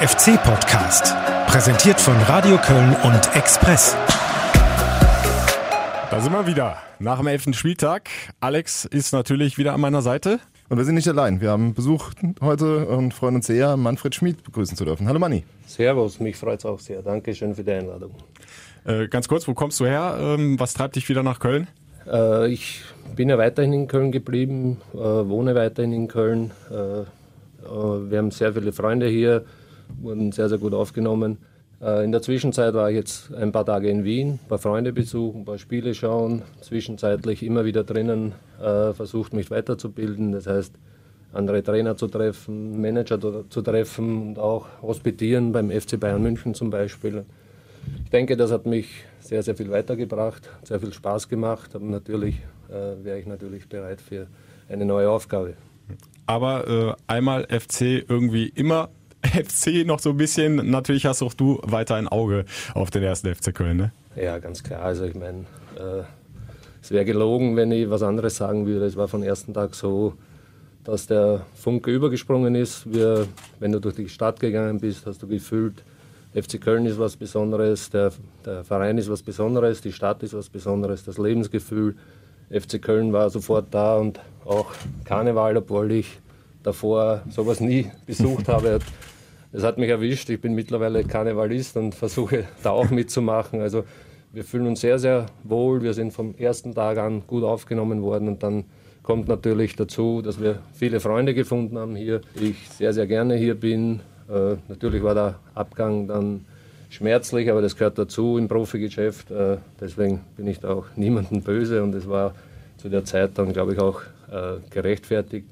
Der FC-Podcast, präsentiert von Radio Köln und Express. Da sind wir wieder. Nach dem elften Spieltag. Alex ist natürlich wieder an meiner Seite. Und wir sind nicht allein. Wir haben Besuch heute und freuen uns sehr, Manfred Schmid begrüßen zu dürfen. Hallo Manni. Servus, mich freut es auch sehr. Dankeschön für die Einladung. Äh, ganz kurz, wo kommst du her? Ähm, was treibt dich wieder nach Köln? Äh, ich bin ja weiterhin in Köln geblieben, äh, wohne weiterhin in Köln. Äh, äh, wir haben sehr viele Freunde hier, wurden sehr, sehr gut aufgenommen. Äh, in der Zwischenzeit war ich jetzt ein paar Tage in Wien, ein paar Freunde besuchen, ein paar Spiele schauen, zwischenzeitlich immer wieder drinnen äh, versucht, mich weiterzubilden. Das heißt, andere Trainer zu treffen, Manager zu treffen und auch hospitieren beim FC Bayern München zum Beispiel. Ich denke, das hat mich sehr, sehr viel weitergebracht, sehr viel Spaß gemacht. Aber natürlich äh, wäre ich natürlich bereit für eine neue Aufgabe. Aber äh, einmal FC irgendwie immer FC noch so ein bisschen. Natürlich hast auch du weiter ein Auge auf den ersten FC Köln, ne? Ja, ganz klar. Also ich meine, äh, es wäre gelogen, wenn ich was anderes sagen würde. Es war von ersten Tag so, dass der Funke übergesprungen ist. Wir, wenn du durch die Stadt gegangen bist, hast du gefühlt, FC Köln ist was Besonderes, der, der Verein ist was Besonderes, die Stadt ist was Besonderes, das Lebensgefühl. FC Köln war sofort da und auch Karneval, obwohl ich davor sowas nie besucht habe. Es hat mich erwischt. Ich bin mittlerweile Karnevalist und versuche da auch mitzumachen. Also wir fühlen uns sehr, sehr wohl. Wir sind vom ersten Tag an gut aufgenommen worden und dann kommt natürlich dazu, dass wir viele Freunde gefunden haben hier. Ich sehr, sehr gerne hier bin. Äh, natürlich war der Abgang dann schmerzlich, aber das gehört dazu im Profigeschäft. Äh, deswegen bin ich da auch niemandem böse und es war zu der Zeit dann, glaube ich, auch äh, gerechtfertigt.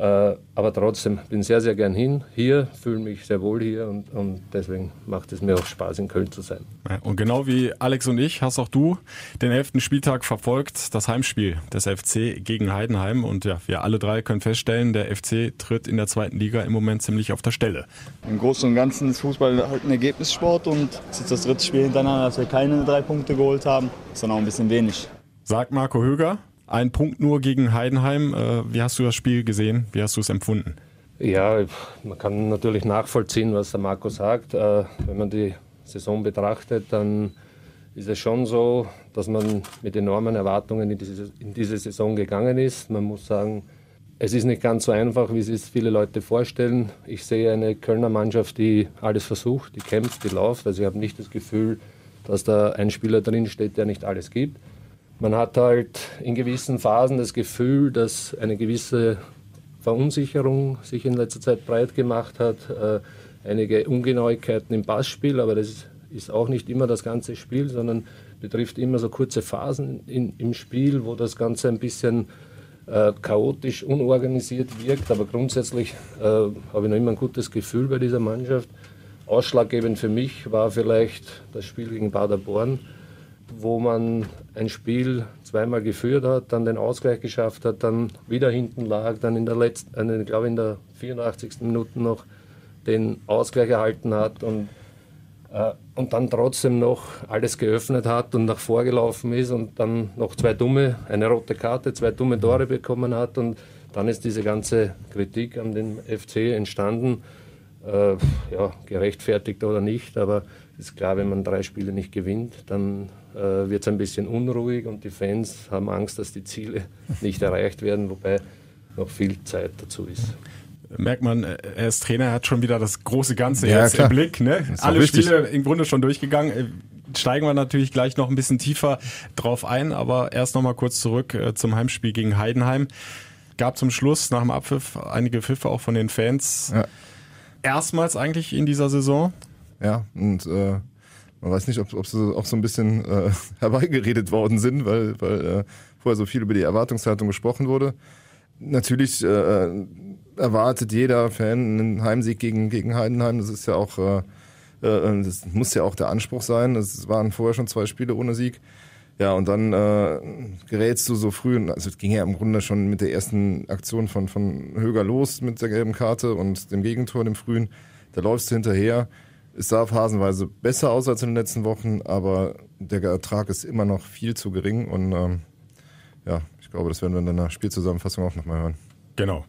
Äh, aber trotzdem bin sehr, sehr gern hin, hier, fühle mich sehr wohl hier und, und deswegen macht es mir auch Spaß, in Köln zu sein. Und genau wie Alex und ich hast auch du den elften Spieltag verfolgt, das Heimspiel des FC gegen Heidenheim. Und ja, wir alle drei können feststellen, der FC tritt in der zweiten Liga im Moment ziemlich auf der Stelle. Im Großen und Ganzen ist Fußball halt ein Ergebnissport und es ist jetzt das dritte Spiel hintereinander, dass wir keine drei Punkte geholt haben. Das ist dann auch ein bisschen wenig. Sagt Marco Höger, ein Punkt nur gegen Heidenheim. Äh, wie hast du das Spiel gesehen? Wie hast du es empfunden? Ja, man kann natürlich nachvollziehen, was der Marco sagt. Äh, wenn man die Saison betrachtet, dann ist es schon so, dass man mit enormen Erwartungen in diese, Saison gegangen ist. Man muss sagen, es ist nicht ganz so einfach, wie sich viele Leute vorstellen. Ich sehe eine Kölner Mannschaft, die alles versucht, die kämpft, die läuft. Also ich habe nicht das Gefühl, dass da ein Spieler drin steht, der nicht alles gibt. Man hat halt in gewissen Phasen das Gefühl, dass eine gewisse Verunsicherung sich in letzter Zeit breit gemacht hat. Äh, einige Ungenauigkeiten im Passspiel, aber das ist auch nicht immer das ganze Spiel, sondern betrifft immer so kurze Phasen in, im Spiel, wo das Ganze ein bisschen äh, chaotisch, unorganisiert wirkt. Aber grundsätzlich äh, habe ich noch immer ein gutes Gefühl bei dieser Mannschaft. Ausschlaggebend für mich war vielleicht das Spiel gegen Paderborn wo man ein Spiel zweimal geführt hat, dann den Ausgleich geschafft hat, dann wieder hinten lag, dann in der letzten, äh, glaube in der 84. Minute noch den Ausgleich erhalten hat und, äh, und dann trotzdem noch alles geöffnet hat und nach vorgelaufen ist und dann noch zwei dumme, eine rote Karte, zwei dumme Tore bekommen hat und dann ist diese ganze Kritik an den FC entstanden. Äh, ja, gerechtfertigt oder nicht, aber ist klar, wenn man drei Spiele nicht gewinnt, dann äh, wird es ein bisschen unruhig und die Fans haben Angst, dass die Ziele nicht erreicht werden, wobei noch viel Zeit dazu ist. Merkt man, er ist Trainer, er hat schon wieder das große Ganze ja, jetzt klar. im Blick. Ne? Alle Spiele im Grunde schon durchgegangen. Äh, steigen wir natürlich gleich noch ein bisschen tiefer drauf ein, aber erst noch mal kurz zurück äh, zum Heimspiel gegen Heidenheim. Gab zum Schluss nach dem Abpfiff einige Pfiffe auch von den Fans. Ja. Erstmals eigentlich in dieser Saison. Ja, und äh, man weiß nicht, ob, ob sie auch so ein bisschen äh, herbeigeredet worden sind, weil, weil äh, vorher so viel über die Erwartungshaltung gesprochen wurde. Natürlich äh, erwartet jeder Fan einen Heimsieg gegen, gegen Heidenheim. Das ist ja auch, äh, äh, das muss ja auch der Anspruch sein. Es waren vorher schon zwei Spiele ohne Sieg. Ja, und dann äh, gerätst du so früh, also es ging ja im Grunde schon mit der ersten Aktion von, von Höger los mit der gelben Karte und dem Gegentor, dem frühen. Da läufst du hinterher. Es sah phasenweise besser aus als in den letzten Wochen, aber der Ertrag ist immer noch viel zu gering und ähm, ja, ich glaube, das werden wir in der Spielzusammenfassung auch nochmal hören. Genau.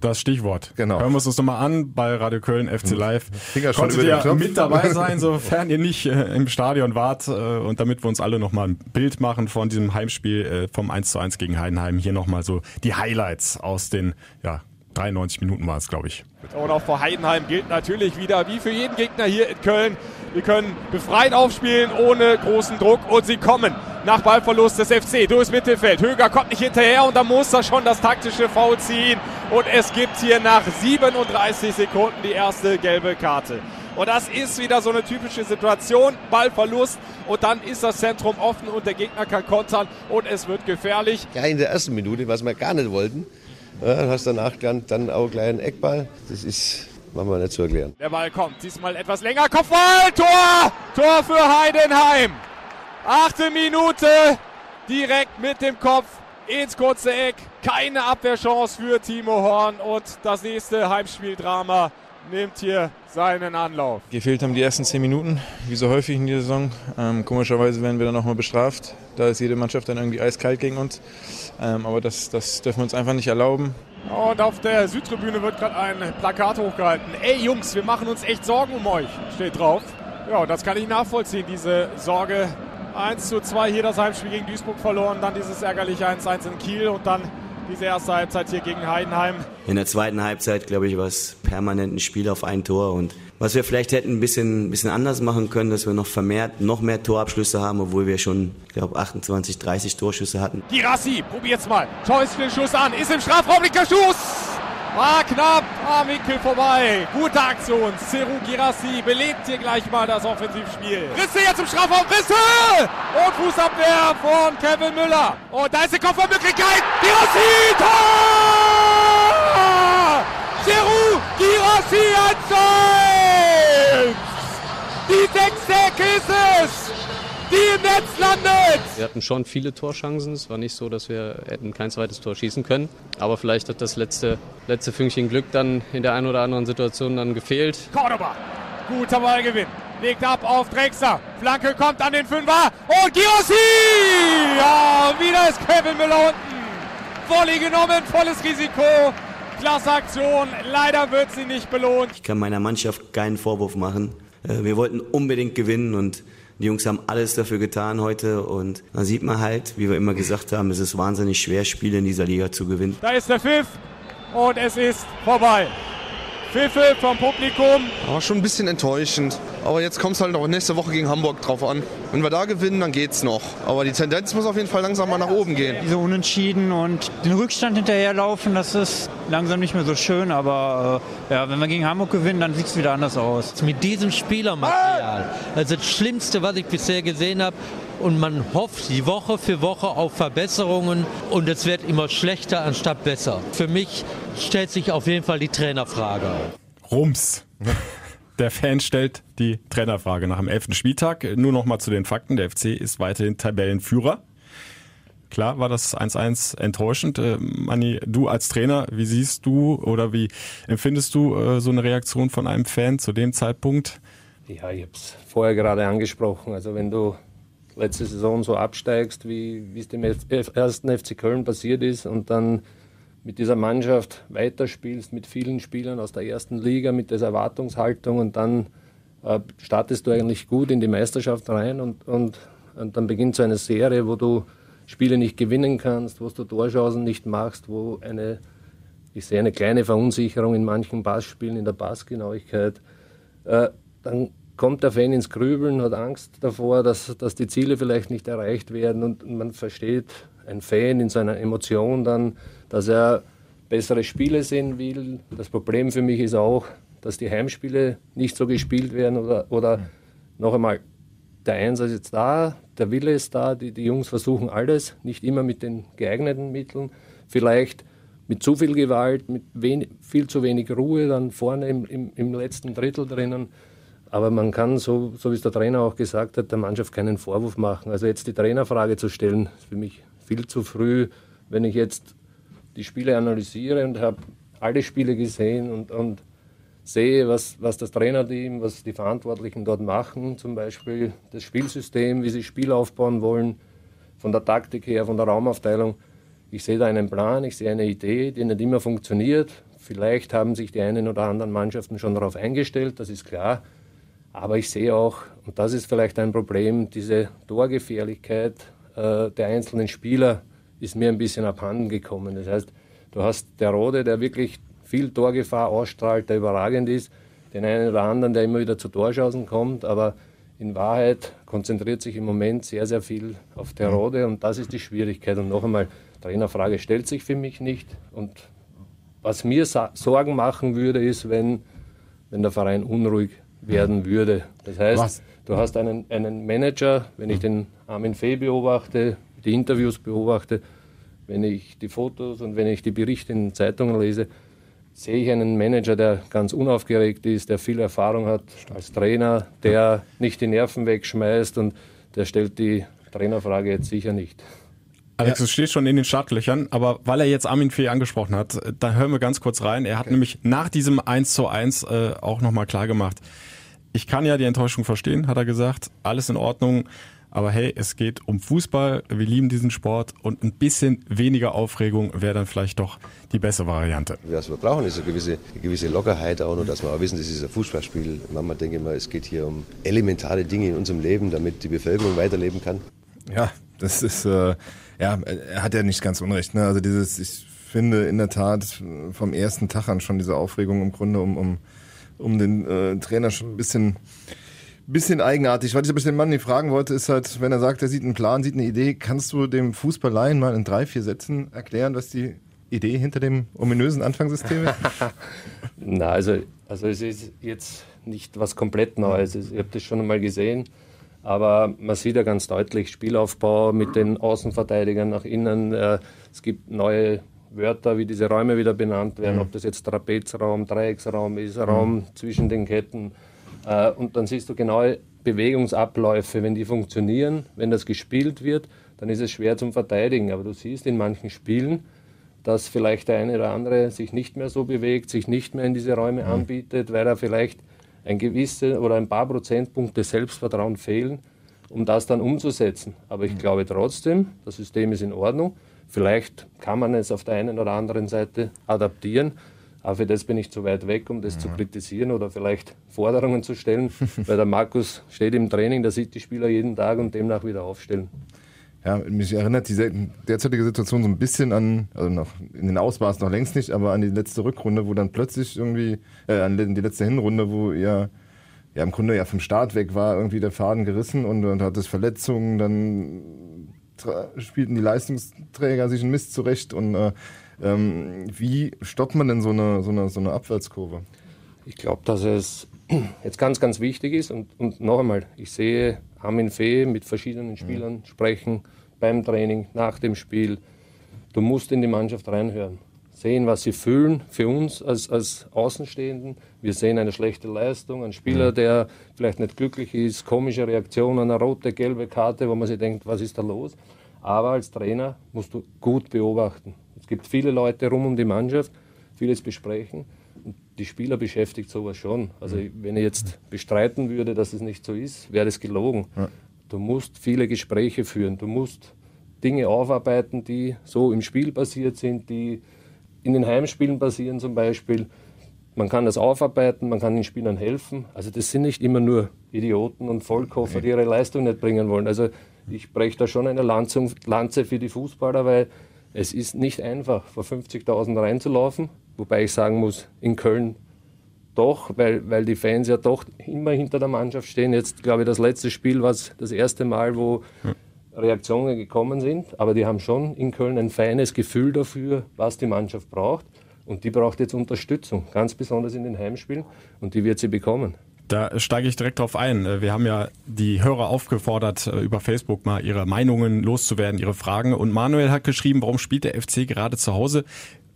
Das Stichwort. Genau. Hören wir uns das nochmal an bei Radio Köln, FC hm. Live. Finger schon Konntet ihr mit dabei sein, sofern ihr nicht äh, im Stadion wart. Äh, und damit wir uns alle nochmal ein Bild machen von diesem Heimspiel äh, vom 1 zu 1 gegen Heidenheim. Hier nochmal so die Highlights aus den ja, 93 Minuten war es, glaube ich. Und auch vor Heidenheim gilt natürlich wieder, wie für jeden Gegner hier in Köln, wir können befreit aufspielen, ohne großen Druck und sie kommen nach Ballverlust des FC durchs Mittelfeld. Höger kommt nicht hinterher und da muss er schon das taktische Foul ziehen und es gibt hier nach 37 Sekunden die erste gelbe Karte. Und das ist wieder so eine typische Situation. Ballverlust und dann ist das Zentrum offen und der Gegner kann kontern und es wird gefährlich. Ja, in der ersten Minute, was wir gar nicht wollten, ja, hast danach dann, dann auch gleich einen Eckball. Das ist machen wir nicht zu erklären. Der Ball kommt, diesmal etwas länger. Kopfball, Tor! Tor für Heidenheim. Achte Minute, direkt mit dem Kopf ins kurze Eck. Keine Abwehrchance für Timo Horn und das nächste Heimspieldrama nimmt hier seinen Anlauf. Gefehlt haben die ersten zehn Minuten, wie so häufig in dieser Saison. Ähm, komischerweise werden wir dann nochmal bestraft. Da ist jede Mannschaft dann irgendwie eiskalt gegen uns. Ähm, aber das, das dürfen wir uns einfach nicht erlauben. Und auf der Südtribüne wird gerade ein Plakat hochgehalten. Ey Jungs, wir machen uns echt Sorgen um euch, steht drauf. Ja, das kann ich nachvollziehen, diese Sorge. 1 zu 2 hier das Heimspiel gegen Duisburg verloren, dann dieses ärgerliche 1-1 in Kiel und dann diese erste Halbzeit hier gegen Heidenheim. In der zweiten Halbzeit, glaube ich, war es permanent ein Spiel auf ein Tor. Und was wir vielleicht hätten ein bisschen, bisschen anders machen können, dass wir noch vermehrt, noch mehr Torabschlüsse haben, obwohl wir schon, glaube 28, 30 Torschüsse hatten. Girassi, probiert's mal. Schuss an, ist im Strafraum, linker Schuss! War knapp am Winkel vorbei. Gute Aktion. Seru Girassi belebt hier gleich mal das Offensivspiel. Risse jetzt im Strafraum. Risse! Und Fußabwehr von Kevin Müller. Und da ist die Kopfballmöglichkeit. Girassi! Tor! Seru Girassi 1 Die sechste Ecke ist es! die im Netz landet. Wir hatten schon viele Torschancen. Es war nicht so, dass wir hätten kein zweites Tor schießen können. Aber vielleicht hat das letzte, letzte Fünkchen Glück dann in der einen oder anderen Situation dann gefehlt. Cordoba, guter Ballgewinn. Legt ab auf Drexler. Flanke kommt an den Fünfer. Und Giossi! Ja, wieder ist Kevin Müller unten. Volley genommen, volles Risiko. Klasse Aktion. Leider wird sie nicht belohnt. Ich kann meiner Mannschaft keinen Vorwurf machen. Äh, wir wollten unbedingt gewinnen und die Jungs haben alles dafür getan heute und da sieht man halt, wie wir immer gesagt haben, es ist wahnsinnig schwer, Spiele in dieser Liga zu gewinnen. Da ist der Pfiff und es ist vorbei. Pfiffe vom Publikum. War schon ein bisschen enttäuschend. Aber jetzt kommt es halt auch nächste Woche gegen Hamburg drauf an. Wenn wir da gewinnen, dann geht's noch. Aber die Tendenz muss auf jeden Fall langsam mal nach oben gehen. Diese Unentschieden und den Rückstand hinterherlaufen, das ist langsam nicht mehr so schön. Aber äh, ja, wenn wir gegen Hamburg gewinnen, dann sieht es wieder anders aus. Mit diesem Spielermaterial, also das Schlimmste, was ich bisher gesehen habe, und man hofft die Woche für Woche auf Verbesserungen und es wird immer schlechter anstatt besser. Für mich stellt sich auf jeden Fall die Trainerfrage. Rums. Der Fan stellt die Trainerfrage nach dem elften Spieltag. Nur noch mal zu den Fakten. Der FC ist weiterhin Tabellenführer. Klar war das 1-1 enttäuschend. Äh, Manni, du als Trainer, wie siehst du oder wie empfindest du äh, so eine Reaktion von einem Fan zu dem Zeitpunkt? Ja, ich habe es vorher gerade angesprochen. Also wenn du letzte Saison so absteigst, wie, wie es dem ersten FC Köln passiert ist und dann mit dieser Mannschaft weiterspielst, mit vielen Spielern aus der ersten Liga, mit dieser Erwartungshaltung und dann äh, startest du eigentlich gut in die Meisterschaft rein und, und, und dann beginnt so eine Serie, wo du Spiele nicht gewinnen kannst, wo du Torchancen nicht machst, wo eine, ich sehe eine kleine Verunsicherung in manchen Passspielen, in der Passgenauigkeit. Äh, dann kommt der Fan ins Grübeln, hat Angst davor, dass, dass die Ziele vielleicht nicht erreicht werden und man versteht ein Fan in seiner Emotion dann, dass er bessere Spiele sehen will. Das Problem für mich ist auch, dass die Heimspiele nicht so gespielt werden oder, oder noch einmal, der Einsatz ist da, der Wille ist da, die, die Jungs versuchen alles, nicht immer mit den geeigneten Mitteln, vielleicht mit zu viel Gewalt, mit wenig, viel zu wenig Ruhe dann vorne im, im, im letzten Drittel drinnen. Aber man kann, so, so wie es der Trainer auch gesagt hat, der Mannschaft keinen Vorwurf machen. Also jetzt die Trainerfrage zu stellen, ist für mich viel zu früh. Wenn ich jetzt die Spiele analysiere und habe alle Spiele gesehen und, und sehe, was, was das Trainerteam, was die Verantwortlichen dort machen, zum Beispiel das Spielsystem, wie sie Spiel aufbauen wollen, von der Taktik her, von der Raumaufteilung. Ich sehe da einen Plan, ich sehe eine Idee, die nicht immer funktioniert. Vielleicht haben sich die einen oder anderen Mannschaften schon darauf eingestellt, das ist klar. Aber ich sehe auch, und das ist vielleicht ein Problem, diese Torgefährlichkeit äh, der einzelnen Spieler ist mir ein bisschen abhanden gekommen. Das heißt, du hast der Rode, der wirklich viel Torgefahr ausstrahlt, der überragend ist, den einen oder anderen, der immer wieder zu Torschancen kommt, aber in Wahrheit konzentriert sich im Moment sehr, sehr viel auf der mhm. Rode und das ist die Schwierigkeit. Und noch einmal, Trainerfrage stellt sich für mich nicht. Und was mir Sorgen machen würde, ist, wenn, wenn der Verein unruhig werden würde. Das heißt, was? du hast einen, einen Manager, wenn ich den Armin Fee beobachte, die Interviews beobachte, wenn ich die Fotos und wenn ich die Berichte in Zeitungen lese, sehe ich einen Manager, der ganz unaufgeregt ist, der viel Erfahrung hat als Trainer, der nicht die Nerven wegschmeißt und der stellt die Trainerfrage jetzt sicher nicht. Alex, es steht schon in den Startlöchern, aber weil er jetzt Armin Fee angesprochen hat, da hören wir ganz kurz rein. Er hat okay. nämlich nach diesem 1 zu 1 äh, auch nochmal klar gemacht, ich kann ja die Enttäuschung verstehen, hat er gesagt, alles in Ordnung. Aber hey, es geht um Fußball, wir lieben diesen Sport und ein bisschen weniger Aufregung wäre dann vielleicht doch die bessere Variante. Was wir brauchen, ist eine gewisse, eine gewisse Lockerheit auch nur, dass wir auch wissen, das ist ein Fußballspiel. Manchmal denke ich mal, es geht hier um elementare Dinge in unserem Leben, damit die Bevölkerung weiterleben kann. Ja, das ist, äh, ja, er hat ja nicht ganz unrecht. Ne? Also dieses, ich finde in der Tat vom ersten Tag an schon diese Aufregung im Grunde um, um, um den äh, Trainer schon ein bisschen bisschen eigenartig. Was ich aber den Mann nicht fragen wollte, ist halt, wenn er sagt, er sieht einen Plan, sieht eine Idee, kannst du dem Fußballeien mal in drei, vier Sätzen erklären, was die Idee hinter dem ominösen Anfangssystem ist? Na, also, also es ist jetzt nicht was komplett Neues. Ich habe das schon einmal gesehen. Aber man sieht ja ganz deutlich Spielaufbau mit den Außenverteidigern nach innen. Äh, es gibt neue Wörter, wie diese Räume wieder benannt werden, mhm. ob das jetzt Trapezraum, Dreiecksraum ist, Raum mhm. zwischen den Ketten. Äh, und dann siehst du genaue Bewegungsabläufe, wenn die funktionieren, wenn das gespielt wird, dann ist es schwer zum Verteidigen. Aber du siehst in manchen Spielen, dass vielleicht der eine oder andere sich nicht mehr so bewegt, sich nicht mehr in diese Räume mhm. anbietet, weil er vielleicht ein gewisse oder ein paar Prozentpunkte Selbstvertrauen fehlen, um das dann umzusetzen. Aber ich mhm. glaube trotzdem, das System ist in Ordnung. Vielleicht kann man es auf der einen oder anderen Seite adaptieren. Aber für das bin ich zu weit weg, um das ja. zu mhm. kritisieren oder vielleicht Forderungen zu stellen, weil der Markus steht im Training, der sieht die Spieler jeden Tag und demnach wieder aufstellen. Ja, mich erinnert die derzeitige Situation so ein bisschen an, also noch in den Ausmaßen noch längst nicht, aber an die letzte Rückrunde, wo dann plötzlich irgendwie, äh, an die letzte Hinrunde, wo ihr ja im Grunde ja vom Start weg war, irgendwie der Faden gerissen und, und hat es Verletzungen, dann spielten die Leistungsträger sich ein Mist zurecht und äh, ähm, wie stoppt man denn so eine, so eine, so eine Abwärtskurve? Ich glaube, dass es jetzt ganz, ganz wichtig ist und, und noch einmal, ich sehe Armin Fee mit verschiedenen Spielern mhm. sprechen beim Training, nach dem Spiel. Du musst in die Mannschaft reinhören, sehen, was sie fühlen für uns als, als Außenstehenden. Wir sehen eine schlechte Leistung, ein Spieler, mhm. der vielleicht nicht glücklich ist, komische Reaktionen, eine rote, gelbe Karte, wo man sich denkt, was ist da los? Aber als Trainer musst du gut beobachten. Es gibt viele Leute rum um die Mannschaft, vieles besprechen. Und die Spieler beschäftigt sowas schon. Also wenn ich jetzt bestreiten würde, dass es nicht so ist, wäre das gelogen. Ja. Du musst viele Gespräche führen. Du musst Dinge aufarbeiten, die so im Spiel passiert sind, die in den Heimspielen passieren zum Beispiel. Man kann das aufarbeiten, man kann den Spielern helfen. Also das sind nicht immer nur Idioten und Vollkoffer, die ihre Leistung nicht bringen wollen. Also ich breche da schon eine Lanze für die Fußballer, weil es ist nicht einfach, vor 50.000 reinzulaufen, wobei ich sagen muss, in Köln doch, weil, weil die Fans ja doch immer hinter der Mannschaft stehen. Jetzt glaube ich, das letzte Spiel war das erste Mal, wo Reaktionen gekommen sind, aber die haben schon in Köln ein feines Gefühl dafür, was die Mannschaft braucht. Und die braucht jetzt Unterstützung, ganz besonders in den Heimspielen, und die wird sie bekommen. Da steige ich direkt drauf ein. Wir haben ja die Hörer aufgefordert, äh, über Facebook mal ihre Meinungen loszuwerden, ihre Fragen. Und Manuel hat geschrieben, warum spielt der FC gerade zu Hause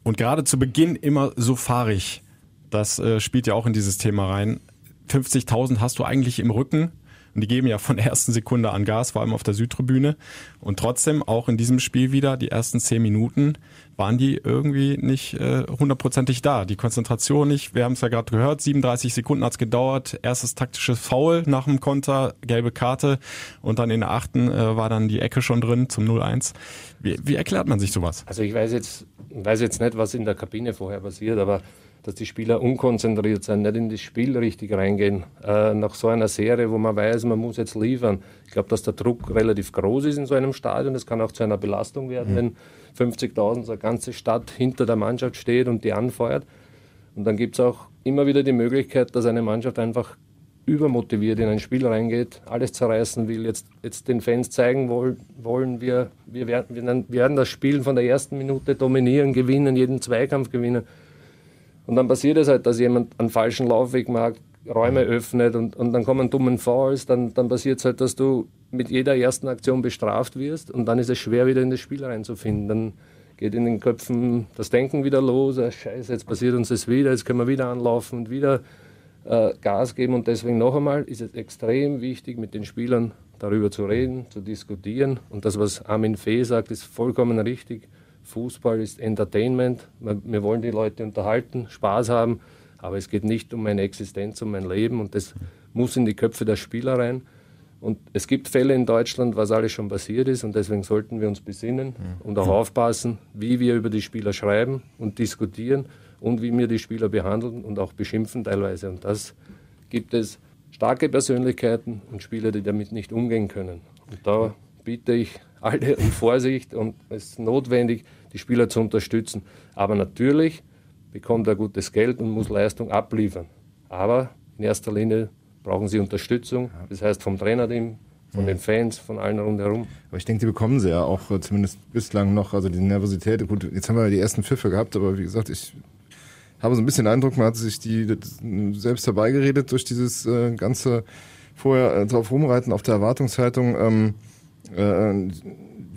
und gerade zu Beginn immer so fahrig? Das äh, spielt ja auch in dieses Thema rein. 50.000 hast du eigentlich im Rücken. Und die geben ja von ersten Sekunde an Gas, vor allem auf der Südtribüne. Und trotzdem, auch in diesem Spiel wieder, die ersten zehn Minuten, waren die irgendwie nicht äh, hundertprozentig da. Die Konzentration nicht. Wir haben es ja gerade gehört, 37 Sekunden hat's gedauert. Erstes taktisches Foul nach dem Konter, gelbe Karte. Und dann in der achten äh, war dann die Ecke schon drin zum 0-1. Wie, wie erklärt man sich sowas? Also ich weiß jetzt, weiß jetzt nicht, was in der Kabine vorher passiert, aber dass die Spieler unkonzentriert sind, nicht in das Spiel richtig reingehen. Äh, nach so einer Serie, wo man weiß, man muss jetzt liefern. Ich glaube, dass der Druck relativ groß ist in so einem Stadion. Das kann auch zu einer Belastung werden, mhm. wenn 50.000 so eine ganze Stadt hinter der Mannschaft steht und die anfeuert. Und dann gibt es auch immer wieder die Möglichkeit, dass eine Mannschaft einfach übermotiviert in ein Spiel reingeht, alles zerreißen will, jetzt, jetzt den Fans zeigen wollen, wollen wir, wir, werden, wir werden das Spiel von der ersten Minute dominieren, gewinnen, jeden Zweikampf gewinnen. Und dann passiert es halt, dass jemand einen falschen Laufweg macht, Räume öffnet und, und dann kommen dummen Fouls, dann, dann passiert es halt, dass du mit jeder ersten Aktion bestraft wirst und dann ist es schwer, wieder in das Spiel reinzufinden. Dann geht in den Köpfen das Denken wieder los, ah, scheiße, jetzt passiert uns das wieder, jetzt können wir wieder anlaufen und wieder äh, Gas geben. Und deswegen noch einmal ist es extrem wichtig, mit den Spielern darüber zu reden, zu diskutieren. Und das, was Armin Fee sagt, ist vollkommen richtig Fußball ist Entertainment. Wir wollen die Leute unterhalten, Spaß haben, aber es geht nicht um meine Existenz, um mein Leben und das muss in die Köpfe der Spieler rein. Und es gibt Fälle in Deutschland, was alles schon passiert ist und deswegen sollten wir uns besinnen und auch aufpassen, wie wir über die Spieler schreiben und diskutieren und wie wir die Spieler behandeln und auch beschimpfen teilweise. Und das gibt es starke Persönlichkeiten und Spieler, die damit nicht umgehen können. Und da bitte ich alle um Vorsicht und es ist notwendig, die Spieler zu unterstützen. Aber natürlich bekommt er gutes Geld und muss Leistung abliefern. Aber in erster Linie brauchen sie Unterstützung, das heißt vom Trainerteam, von den Fans, von allen rundherum. Aber ich denke, die bekommen sie ja auch äh, zumindest bislang noch, also die Nervosität. Gut, jetzt haben wir die ersten Pfiffe gehabt, aber wie gesagt, ich habe so ein bisschen den Eindruck, man hat sich die selbst herbeigeredet durch dieses äh, ganze vorher äh, drauf rumreiten auf der Erwartungshaltung. Ähm, äh,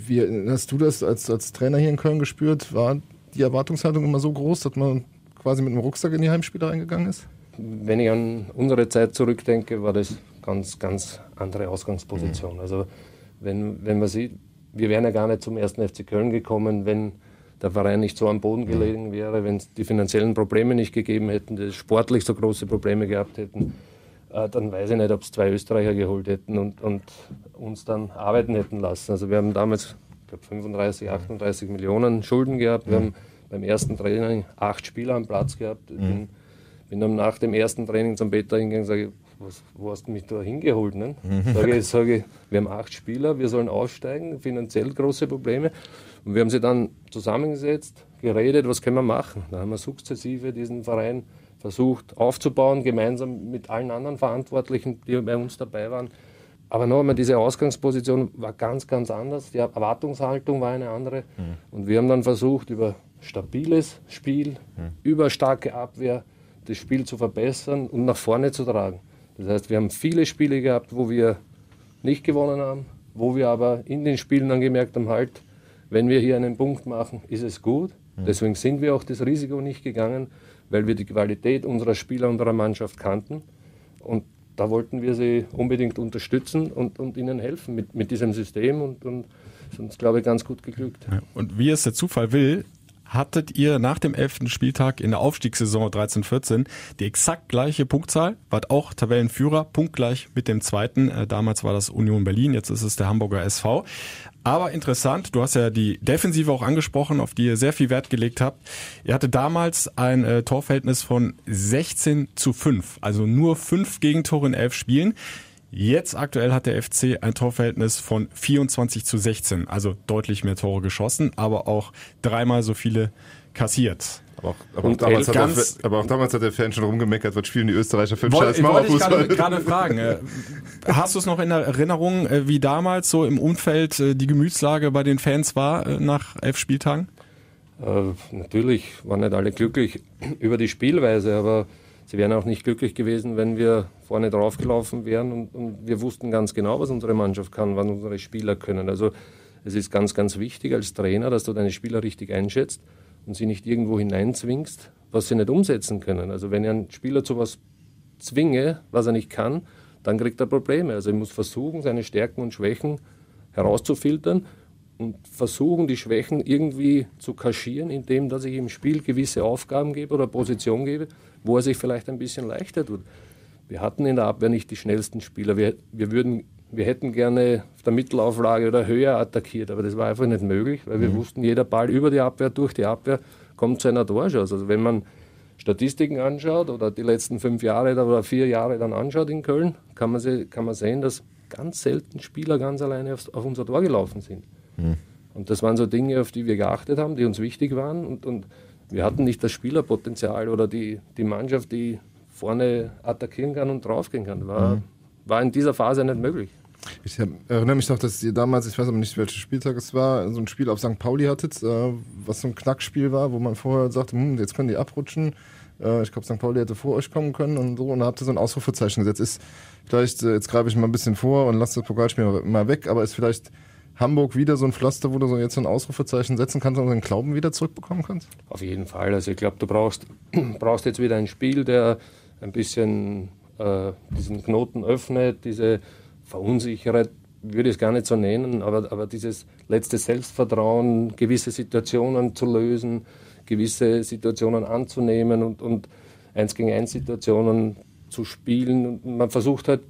wie hast du das als, als Trainer hier in Köln gespürt? War die Erwartungshaltung immer so groß, dass man quasi mit einem Rucksack in die Heimspiele reingegangen ist? Wenn ich an unsere Zeit zurückdenke, war das ganz, ganz andere Ausgangsposition. Mhm. Also wenn, wenn man sieht, wir wären ja gar nicht zum ersten FC Köln gekommen, wenn der Verein nicht so am Boden gelegen wäre, wenn es die finanziellen Probleme nicht gegeben hätten, die sportlich so große Probleme gehabt hätten dann weiß ich nicht, ob es zwei Österreicher geholt hätten und, und uns dann arbeiten hätten lassen. Also wir haben damals, ich glaube, 35, 38 Millionen Schulden gehabt. Wir mhm. haben beim ersten Training acht Spieler am Platz gehabt. Mhm. Bin, bin dann nach dem ersten Training zum Beta hingegangen und sage, was, wo hast du mich da hingeholt? Ne? Mhm. Sage, ich, sage, wir haben acht Spieler, wir sollen aufsteigen, finanziell große Probleme. Und wir haben sie dann zusammengesetzt, geredet, was können wir machen. Da haben wir sukzessive diesen Verein versucht aufzubauen, gemeinsam mit allen anderen Verantwortlichen, die bei uns dabei waren. Aber noch einmal, diese Ausgangsposition war ganz, ganz anders. Die Erwartungshaltung war eine andere. Mhm. Und wir haben dann versucht, über stabiles Spiel, mhm. über starke Abwehr, das Spiel zu verbessern und nach vorne zu tragen. Das heißt, wir haben viele Spiele gehabt, wo wir nicht gewonnen haben, wo wir aber in den Spielen dann gemerkt haben, halt, wenn wir hier einen Punkt machen, ist es gut. Mhm. Deswegen sind wir auch das Risiko nicht gegangen weil wir die Qualität unserer Spieler, unserer Mannschaft kannten. Und da wollten wir sie unbedingt unterstützen und, und ihnen helfen mit, mit diesem System und, und ist uns, glaube ich, ganz gut geglückt. Und wie es der Zufall will, hattet ihr nach dem elften Spieltag in der Aufstiegssaison 13-14 die exakt gleiche Punktzahl, wart auch Tabellenführer, punktgleich mit dem zweiten. Äh, damals war das Union Berlin, jetzt ist es der Hamburger SV. Aber interessant, du hast ja die Defensive auch angesprochen, auf die ihr sehr viel Wert gelegt habt. Ihr hatte damals ein äh, Torverhältnis von 16 zu 5, also nur fünf Gegentore in elf Spielen. Jetzt aktuell hat der FC ein Torverhältnis von 24 zu 16, also deutlich mehr Tore geschossen, aber auch dreimal so viele kassiert. Aber auch, aber auch, damals, hat der, aber auch damals hat der Fan schon rumgemeckert, was spielen die Österreicher für einen Scheiß Mauerfußball. Wollte ich gerade fragen. Äh, hast du es noch in Erinnerung, äh, wie damals so im Umfeld äh, die Gemütslage bei den Fans war nach elf Spieltagen? Äh, natürlich waren nicht alle glücklich über die Spielweise, aber sie wären auch nicht glücklich gewesen, wenn wir vorne draufgelaufen wären und, und wir wussten ganz genau, was unsere Mannschaft kann, was unsere Spieler können. Also es ist ganz, ganz wichtig als Trainer, dass du deine Spieler richtig einschätzt und sie nicht irgendwo hineinzwingst, was sie nicht umsetzen können. Also wenn ich einen Spieler zu was zwinge, was er nicht kann, dann kriegt er Probleme. Also er muss versuchen, seine Stärken und Schwächen herauszufiltern und versuchen, die Schwächen irgendwie zu kaschieren, indem dass ich im Spiel gewisse Aufgaben gebe oder Position gebe, wo er sich vielleicht ein bisschen leichter tut. Wir hatten in der Abwehr nicht die schnellsten Spieler. Wir, wir, würden, wir hätten gerne auf der Mittelauflage oder höher attackiert, aber das war einfach nicht möglich, weil wir mhm. wussten, jeder Ball über die Abwehr, durch die Abwehr kommt zu einer Torschuss. Also wenn man Statistiken anschaut oder die letzten fünf Jahre oder vier Jahre dann anschaut in Köln, kann man, se kann man sehen, dass ganz selten Spieler ganz alleine auf, auf unser Tor gelaufen sind. Mhm. Und das waren so Dinge, auf die wir geachtet haben, die uns wichtig waren. Und, und wir hatten nicht das Spielerpotenzial oder die, die Mannschaft, die vorne attackieren kann und draufgehen kann. War, mhm. war in dieser Phase nicht möglich. Ich erinnere mich noch, dass ihr damals, ich weiß aber nicht, welcher Spieltag es war, so ein Spiel auf St. Pauli hattet, äh, was so ein Knackspiel war, wo man vorher sagte, hm, jetzt können die abrutschen. Äh, ich glaube, St. Pauli hätte vor euch kommen können und so. Und da habt ihr so ein Ausrufezeichen gesetzt. Ist vielleicht, äh, jetzt greife ich mal ein bisschen vor und lasse das Pokalspiel mal weg, aber ist vielleicht Hamburg wieder so ein Pflaster, wo du so jetzt ein Ausrufezeichen setzen kannst und den Glauben wieder zurückbekommen kannst? Auf jeden Fall. Also ich glaube, du brauchst, brauchst jetzt wieder ein Spiel, der ein bisschen äh, diesen Knoten öffnet, diese Verunsicherheit, würde ich es gar nicht so nennen, aber, aber dieses letzte Selbstvertrauen, gewisse Situationen zu lösen, gewisse Situationen anzunehmen und, und eins gegen eins Situationen zu spielen. Und man versucht halt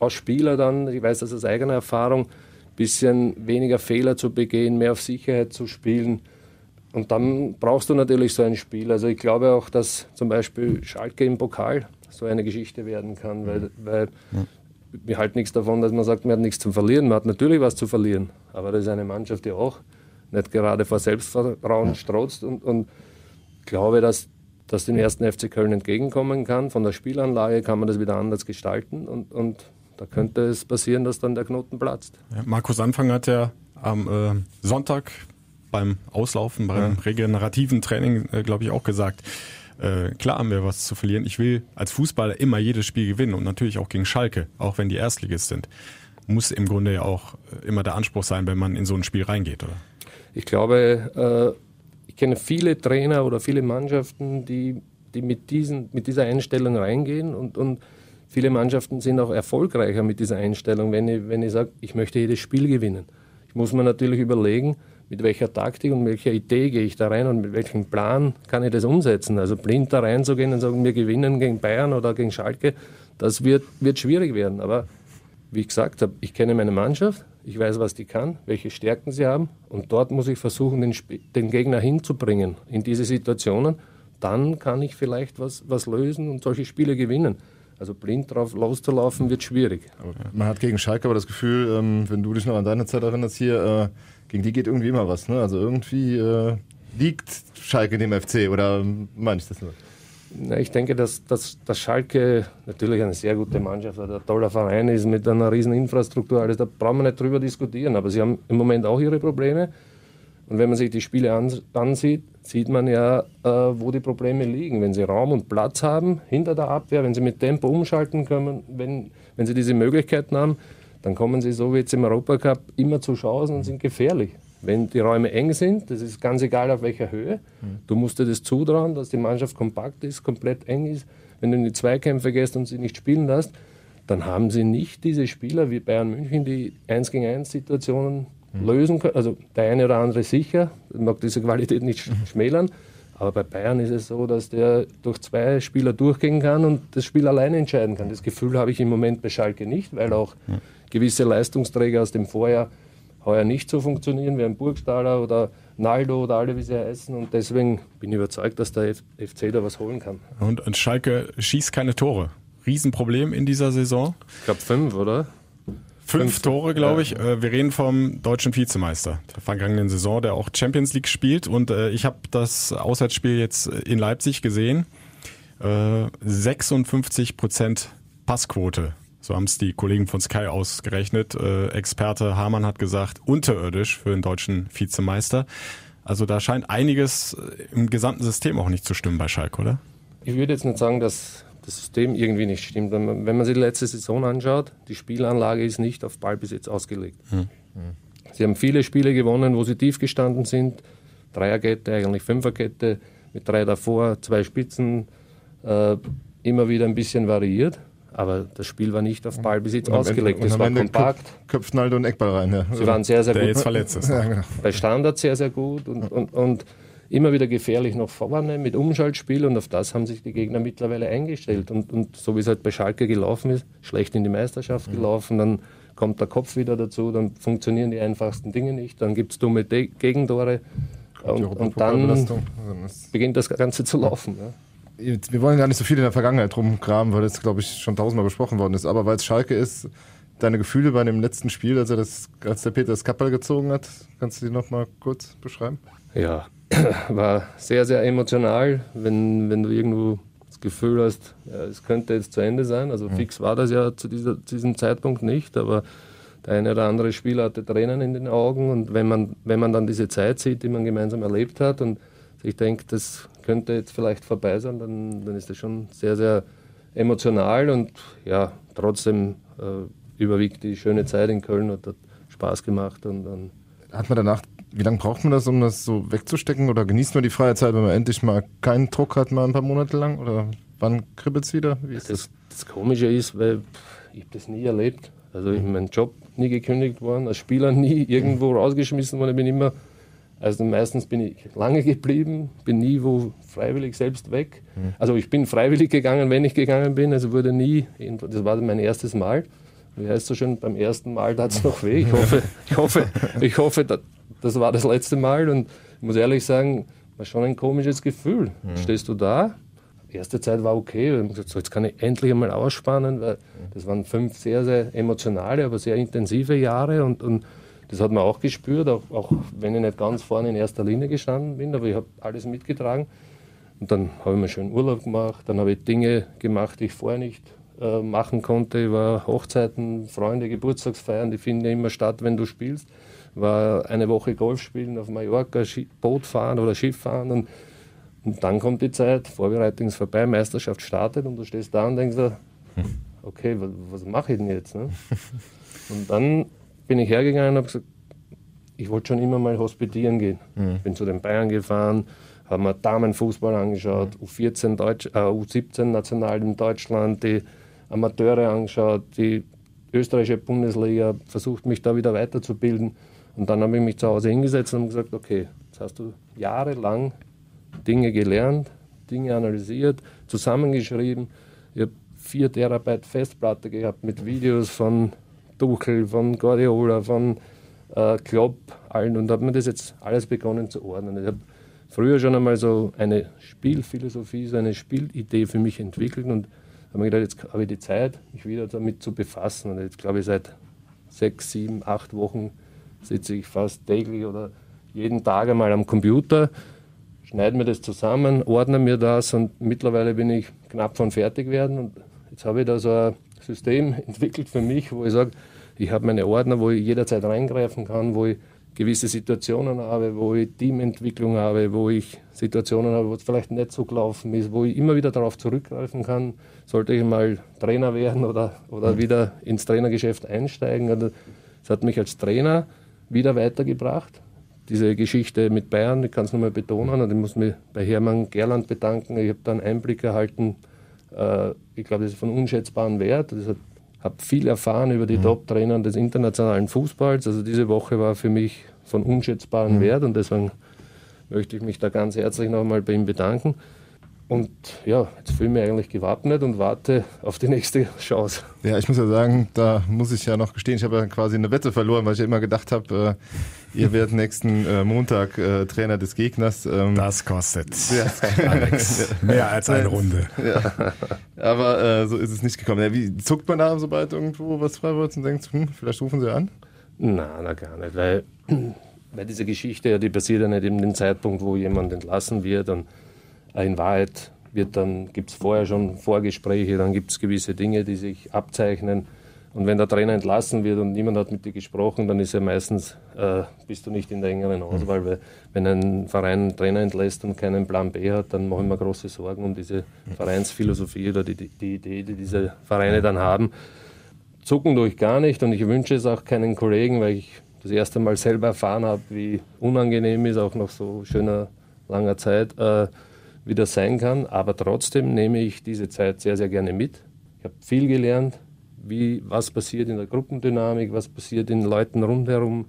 als Spieler dann, ich weiß das aus eigener Erfahrung, bisschen weniger Fehler zu begehen, mehr auf Sicherheit zu spielen. Und dann brauchst du natürlich so ein Spiel. Also ich glaube auch, dass zum Beispiel Schalke im Pokal so eine Geschichte werden kann, weil, weil ja. wir halten nichts davon, dass man sagt, man hat nichts zu verlieren. Man hat natürlich was zu verlieren, aber das ist eine Mannschaft, die auch nicht gerade vor Selbstvertrauen ja. strotzt und, und glaube, dass das dem ersten FC Köln entgegenkommen kann. Von der Spielanlage kann man das wieder anders gestalten und, und da könnte es passieren, dass dann der Knoten platzt. Ja, Markus Anfang hat ja am äh, Sonntag beim Auslaufen, beim ja. regenerativen Training, äh, glaube ich, auch gesagt, äh, klar haben wir was zu verlieren. Ich will als Fußballer immer jedes Spiel gewinnen und natürlich auch gegen Schalke, auch wenn die Erstligist sind. Muss im Grunde ja auch äh, immer der Anspruch sein, wenn man in so ein Spiel reingeht, oder? Ich glaube, äh, ich kenne viele Trainer oder viele Mannschaften, die, die mit, diesen, mit dieser Einstellung reingehen und, und viele Mannschaften sind auch erfolgreicher mit dieser Einstellung, wenn ich, wenn ich sage, ich möchte jedes Spiel gewinnen. Ich muss mir natürlich überlegen, mit welcher Taktik und welcher Idee gehe ich da rein und mit welchem Plan kann ich das umsetzen. Also blind da reinzugehen und sagen, wir gewinnen gegen Bayern oder gegen Schalke, das wird, wird schwierig werden. Aber wie ich gesagt habe, ich kenne meine Mannschaft, ich weiß, was die kann, welche Stärken sie haben und dort muss ich versuchen, den, den Gegner hinzubringen in diese Situationen. Dann kann ich vielleicht was, was lösen und solche Spiele gewinnen. Also blind drauf loszulaufen wird schwierig. Man hat gegen Schalke aber das Gefühl, ähm, wenn du dich noch an deine Zeit erinnerst hier, äh, gegen die geht irgendwie immer was. Ne? Also irgendwie äh, liegt Schalke dem FC oder meine ich das nur? Na, ich denke, dass, dass, dass Schalke natürlich eine sehr gute Mannschaft, ein toller Verein ist mit einer riesen Infrastruktur, alles, da brauchen wir nicht drüber diskutieren. Aber sie haben im Moment auch ihre Probleme. Und wenn man sich die Spiele ansieht, sieht man ja, äh, wo die Probleme liegen. Wenn sie Raum und Platz haben hinter der Abwehr, wenn sie mit Tempo umschalten können, wenn, wenn sie diese Möglichkeiten haben, dann kommen sie so wie jetzt im Europacup immer zu Chancen und sind gefährlich. Wenn die Räume eng sind, das ist ganz egal auf welcher Höhe, du musst dir das zutrauen, dass die Mannschaft kompakt ist, komplett eng ist. Wenn du in die Zweikämpfe gehst und sie nicht spielen lässt, dann haben sie nicht diese Spieler wie Bayern München, die 1 gegen 1 Situationen mhm. lösen können. Also der eine oder andere sicher, mag diese Qualität nicht mhm. schmälern. Aber bei Bayern ist es so, dass der durch zwei Spieler durchgehen kann und das Spiel alleine entscheiden kann. Das Gefühl habe ich im Moment bei Schalke nicht, weil auch gewisse Leistungsträger aus dem Vorjahr heuer nicht so funktionieren wie ein Burgstaller oder Naldo oder alle, wie sie heißen. Und deswegen bin ich überzeugt, dass der FC da was holen kann. Und, und Schalke schießt keine Tore. Riesenproblem in dieser Saison. Ich glaube fünf, oder? Fünf Tore, glaube ich. Ja. Äh, wir reden vom deutschen Vizemeister der vergangenen Saison, der auch Champions League spielt. Und äh, ich habe das Auswärtsspiel jetzt in Leipzig gesehen. 56 äh, Prozent Passquote. So haben es die Kollegen von Sky ausgerechnet. Experte Hamann hat gesagt, unterirdisch für den deutschen Vizemeister. Also da scheint einiges im gesamten System auch nicht zu stimmen bei Schalke, oder? Ich würde jetzt nicht sagen, dass das System irgendwie nicht stimmt. Wenn man, wenn man sich die letzte Saison anschaut, die Spielanlage ist nicht auf Ballbesitz ausgelegt. Hm. Sie haben viele Spiele gewonnen, wo sie tief gestanden sind. Dreierkette, eigentlich Fünferkette, mit drei davor, zwei Spitzen, äh, immer wieder ein bisschen variiert. Aber das Spiel war nicht auf Ballbesitz ausgelegt. Es war kompakt. Köpft Naldo einen Eckball rein. Ja. Sie waren sehr, sehr Der gut. jetzt verletzt ist. Ja, genau. Bei Standard sehr, sehr gut und, und, und immer wieder gefährlich nach vorne mit Umschaltspiel und auf das haben sich die Gegner mittlerweile eingestellt. Und, und so wie es halt bei Schalke gelaufen ist, schlecht in die Meisterschaft gelaufen, dann kommt der Kopf wieder dazu, dann funktionieren die einfachsten Dinge nicht, dann gibt es dumme De Gegentore und, und dann beginnt das Ganze zu laufen. Ja. Wir wollen gar nicht so viel in der Vergangenheit rumgraben, weil das, glaube ich, schon tausendmal besprochen worden ist. Aber weil es Schalke ist, deine Gefühle bei dem letzten Spiel, als, er das, als der Peter das Kappel gezogen hat, kannst du die noch mal kurz beschreiben? Ja, war sehr, sehr emotional, wenn, wenn du irgendwo das Gefühl hast, ja, es könnte jetzt zu Ende sein. Also Mhm. fix war das ja zu dieser, zu diesem Zeitpunkt nicht, aber der eine oder andere Spieler hatte Tränen in den Augen und wenn man, wenn man dann diese Zeit sieht, die man gemeinsam erlebt hat und sich denkt, das könnte jetzt vielleicht vorbei sein, dann, dann ist das schon sehr, sehr emotional und ja, trotzdem äh, überwiegt die schöne Zeit in Köln und hat Spaß gemacht und dann Hat man danach, wie lange braucht man das, um das so wegzustecken? Oder genießt man die freie Zeit, wenn man endlich mal keinen Druck hat, mal ein paar Monate lang? Oder wann kribbelt es wieder? Wie ist das, das Komische ist, weil ich habe das nie erlebt. Also ich mein Job nie gekündigt worden, als Spieler nie irgendwo rausgeschmissen worden. Ich bin immer, also meistens bin ich lange geblieben, bin nie wo freiwillig selbst weg. Mhm. Also ich bin freiwillig gegangen, wenn ich gegangen bin. Also wurde nie, das war mein erstes Mal. Wie heißt so schön, beim ersten Mal tat es noch weh. Ich hoffe, ich hoffe, ich hoffe, das, war das letzte Mal. Und ich muss ehrlich sagen, war schon ein komisches Gefühl. Mhm. Stehst du da, erste Zeit war okay. Und gesagt, so, jetzt kann ich endlich einmal ausspannen, weil das waren fünf sehr, sehr emotionale, aber sehr intensive Jahre und, und das hat man auch gespürt, auch, auch wenn ich nicht ganz vorne in erster Linie gestanden bin, aber ich habe alles mitgetragen. Und dann habe ich mir schön Urlaub gemacht, dann habe ich Dinge gemacht, die ich vorher nicht äh, machen konnte. Ich war Hochzeiten, Freunde, Geburtstagsfeiern, die finden ja immer statt, wenn du spielst. War eine Woche Golf spielen auf Mallorca, Boot fahren oder Schiff fahren und und dann kommt die Zeit, Vorbereitung ist vorbei, Meisterschaft startet und du stehst da und denkst, dir, okay, was, was mache ich denn jetzt? Ne? Und dann bin ich hergegangen und habe gesagt, ich wollte schon immer mal hospitieren gehen. Mhm. Bin zu den Bayern gefahren, habe mir Damenfußball angeschaut, U14, Deutsch, äh, U17 national in Deutschland, die Amateure angeschaut, die österreichische Bundesliga, versucht mich da wieder weiterzubilden. Und dann habe ich mich zu Hause hingesetzt und gesagt, okay, jetzt hast du jahrelang Dinge gelernt, Dinge analysiert, zusammengeschrieben. Ich habe vier Terabyte Festplatte gehabt mit Videos von Tuchel, von Guardiola, von äh, Klopp, allen und habe mir das jetzt alles begonnen zu ordnen. Ich habe früher schon einmal so eine Spielphilosophie, so eine Spielidee für mich entwickelt und habe mir gedacht, jetzt habe ich die Zeit, mich wieder damit zu befassen. Und jetzt glaube ich, seit sechs, sieben, acht Wochen sitze ich fast täglich oder jeden Tag einmal am Computer, schneide mir das zusammen, ordne mir das und mittlerweile bin ich knapp von fertig werden. Und jetzt habe ich da so ein System entwickelt für mich, wo ich sage, ich habe meine Ordner, wo ich jederzeit reingreifen kann, wo ich gewisse Situationen habe, wo ich Teamentwicklung habe, wo ich Situationen habe, wo es vielleicht nicht so gelaufen ist, wo ich immer wieder darauf zurückgreifen kann, sollte ich mal Trainer werden oder, oder wieder ins Trainergeschäft einsteigen. Also, Das hat mich als Trainer wieder weitergebracht. Diese Geschichte mit Bayern, ich kann es nochmal betonen, und ich muss mich bei Hermann Gerland bedanken. Ich habe da einen Einblick erhalten, äh, ich glaube, das ist von unschätzbarem Wert. Ich habe viel erfahren über die Top-Trainer des internationalen Fußballs. Also diese Woche war für mich von unschätzbarem Mhm. Wert und deswegen möchte ich mich da ganz herzlich nochmal bei ihm bedanken. Und ja, jetzt fühle ich mich eigentlich gewappnet und warte auf die nächste Chance. Ja, ich muss ja sagen, da muss ich ja noch gestehen, ich habe ja quasi eine Wette verloren, weil ich ja immer gedacht habe, äh, ihr werdet nächsten äh, Montag äh, Trainer des Gegners. Ähm, das kostet, ja. Alex, mehr als eine Runde. Ja. Aber äh, so ist es nicht gekommen. Ja, wie zuckt man da, sobald irgendwo was frei wird und denkt, hm, vielleicht rufen sie an? Nein, na gar nicht, weil, weil diese Geschichte, ja, die passiert ja nicht in dem Zeitpunkt, wo jemand entlassen wird und in Wahrheit wird dann, gibt es vorher schon Vorgespräche, dann gibt es gewisse Dinge, die sich abzeichnen. Und wenn der Trainer entlassen wird und niemand hat mit dir gesprochen, dann ist ja meistens, äh, bist du nicht in der engeren Auswahl, weil wenn ein Verein einen Trainer entlässt und keinen Plan B hat, dann mache ich mir große Sorgen um diese Vereinsphilosophie oder die, die, die Idee, die diese Vereine dann haben. Zucken durch gar nicht und ich wünsche es auch keinen Kollegen, weil ich das erste Mal selber erfahren habe, wie unangenehm ist, auch nach so schöner, langer Zeit, äh, wie das sein kann. Aber trotzdem nehme ich diese Zeit sehr, sehr gerne mit. Ich habe viel gelernt, wie, was passiert in der Gruppendynamik, was passiert in Leuten rundherum,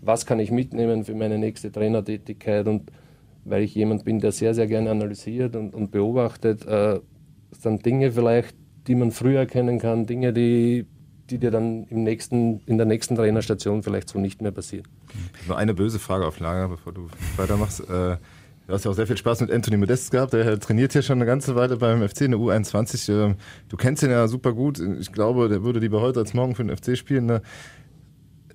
was kann ich mitnehmen für meine nächste Trainertätigkeit und weil ich jemand bin, der sehr, sehr gerne analysiert und, und beobachtet, äh, sind Dinge vielleicht, die man früher erkennen kann, Dinge, die, die dir dann im nächsten, in der nächsten Trainerstation vielleicht so nicht mehr passieren. Nur eine böse Frage auf Lager, bevor du weitermachst. Äh, du hast ja auch sehr viel Spaß mit Anthony Modest gehabt. Der trainiert hier schon eine ganze Weile beim FC in der U21. Ähm, du kennst ihn ja super gut. Ich glaube, der würde lieber heute als morgen für den FC spielen. Ne?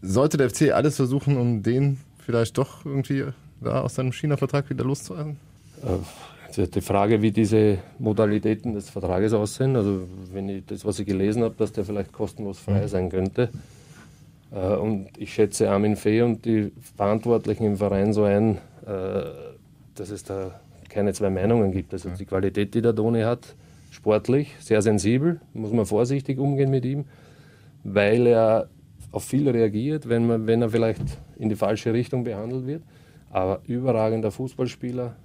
Sollte der FC alles versuchen, um den vielleicht doch irgendwie da aus seinem China-Vertrag wieder loszuwerden? Äh, die Frage, wie diese Modalitäten des Vertrages aussehen. Also wenn ich das, was ich gelesen habe, dass der vielleicht kostenlos frei mhm. sein könnte. Äh, und ich schätze Armin Fee und die Verantwortlichen im Verein so ein, äh, dass es da keine zwei Meinungen gibt. Also die Qualität, die der Doni hat, sportlich, sehr sensibel, muss man vorsichtig umgehen mit ihm, weil er auf viel reagiert, wenn, man, wenn er vielleicht in die falsche Richtung behandelt wird. Aber überragender Fußballspieler,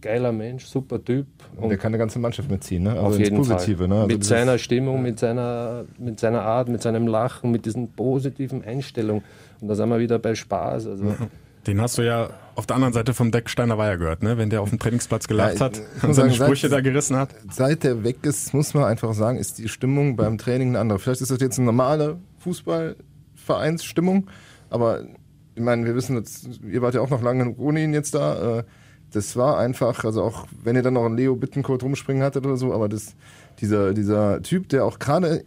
geiler Mensch, super Typ. Und der kann eine ganze Mannschaft mitziehen, ne? Also auf jeden Positive, Fall. Ne? Also mit seiner Stimmung, mit seiner, mit seiner Art, mit seinem Lachen, mit diesen positiven Einstellungen. Und da sind wir wieder bei Spaß. Also. Den hast du ja auf der anderen Seite vom Decksteiner Weiher gehört, ne? wenn der auf dem Trainingsplatz gelacht ja, hat und seine sagen, Sprüche seit, da gerissen hat. Seit der weg ist, muss man einfach sagen, ist die Stimmung beim Training eine andere. Vielleicht ist das jetzt eine normale Fußballvereinsstimmung, aber ich meine, wir wissen, jetzt, ihr wart ja auch noch lange ohne ihn jetzt da. Äh, das war einfach, also auch wenn ihr dann noch einen Leo Bittencourt rumspringen hattet oder so, aber das, dieser, dieser Typ, der auch gerade,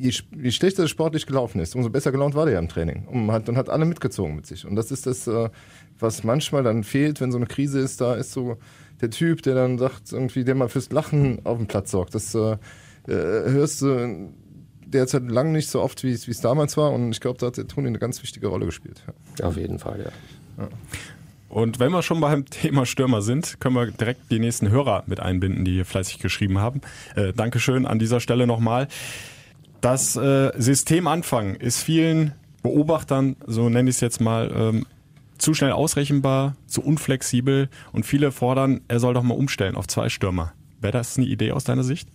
je, je schlechter es sportlich gelaufen ist, umso besser gelaunt war der ja im Training und hat, und hat alle mitgezogen mit sich. Und das ist das, äh, was manchmal dann fehlt, wenn so eine Krise ist, da ist so der Typ, der dann sagt, irgendwie, der mal fürs Lachen auf dem Platz sorgt. Das äh, äh hörst du derzeit lang nicht so oft, wie es damals war. Und ich glaube, da hat der Toni eine ganz wichtige Rolle gespielt. Ja. Auf jeden Fall, ja. ja. Und wenn wir schon beim Thema Stürmer sind, können wir direkt die nächsten Hörer mit einbinden, die hier fleißig geschrieben haben. Äh, Dankeschön an dieser Stelle nochmal. Das äh, Systemanfang ist vielen Beobachtern, so nenne ich es jetzt mal, ähm, zu schnell ausrechenbar, zu unflexibel und viele fordern, er soll doch mal umstellen auf zwei Stürmer. Wäre das eine Idee aus deiner Sicht?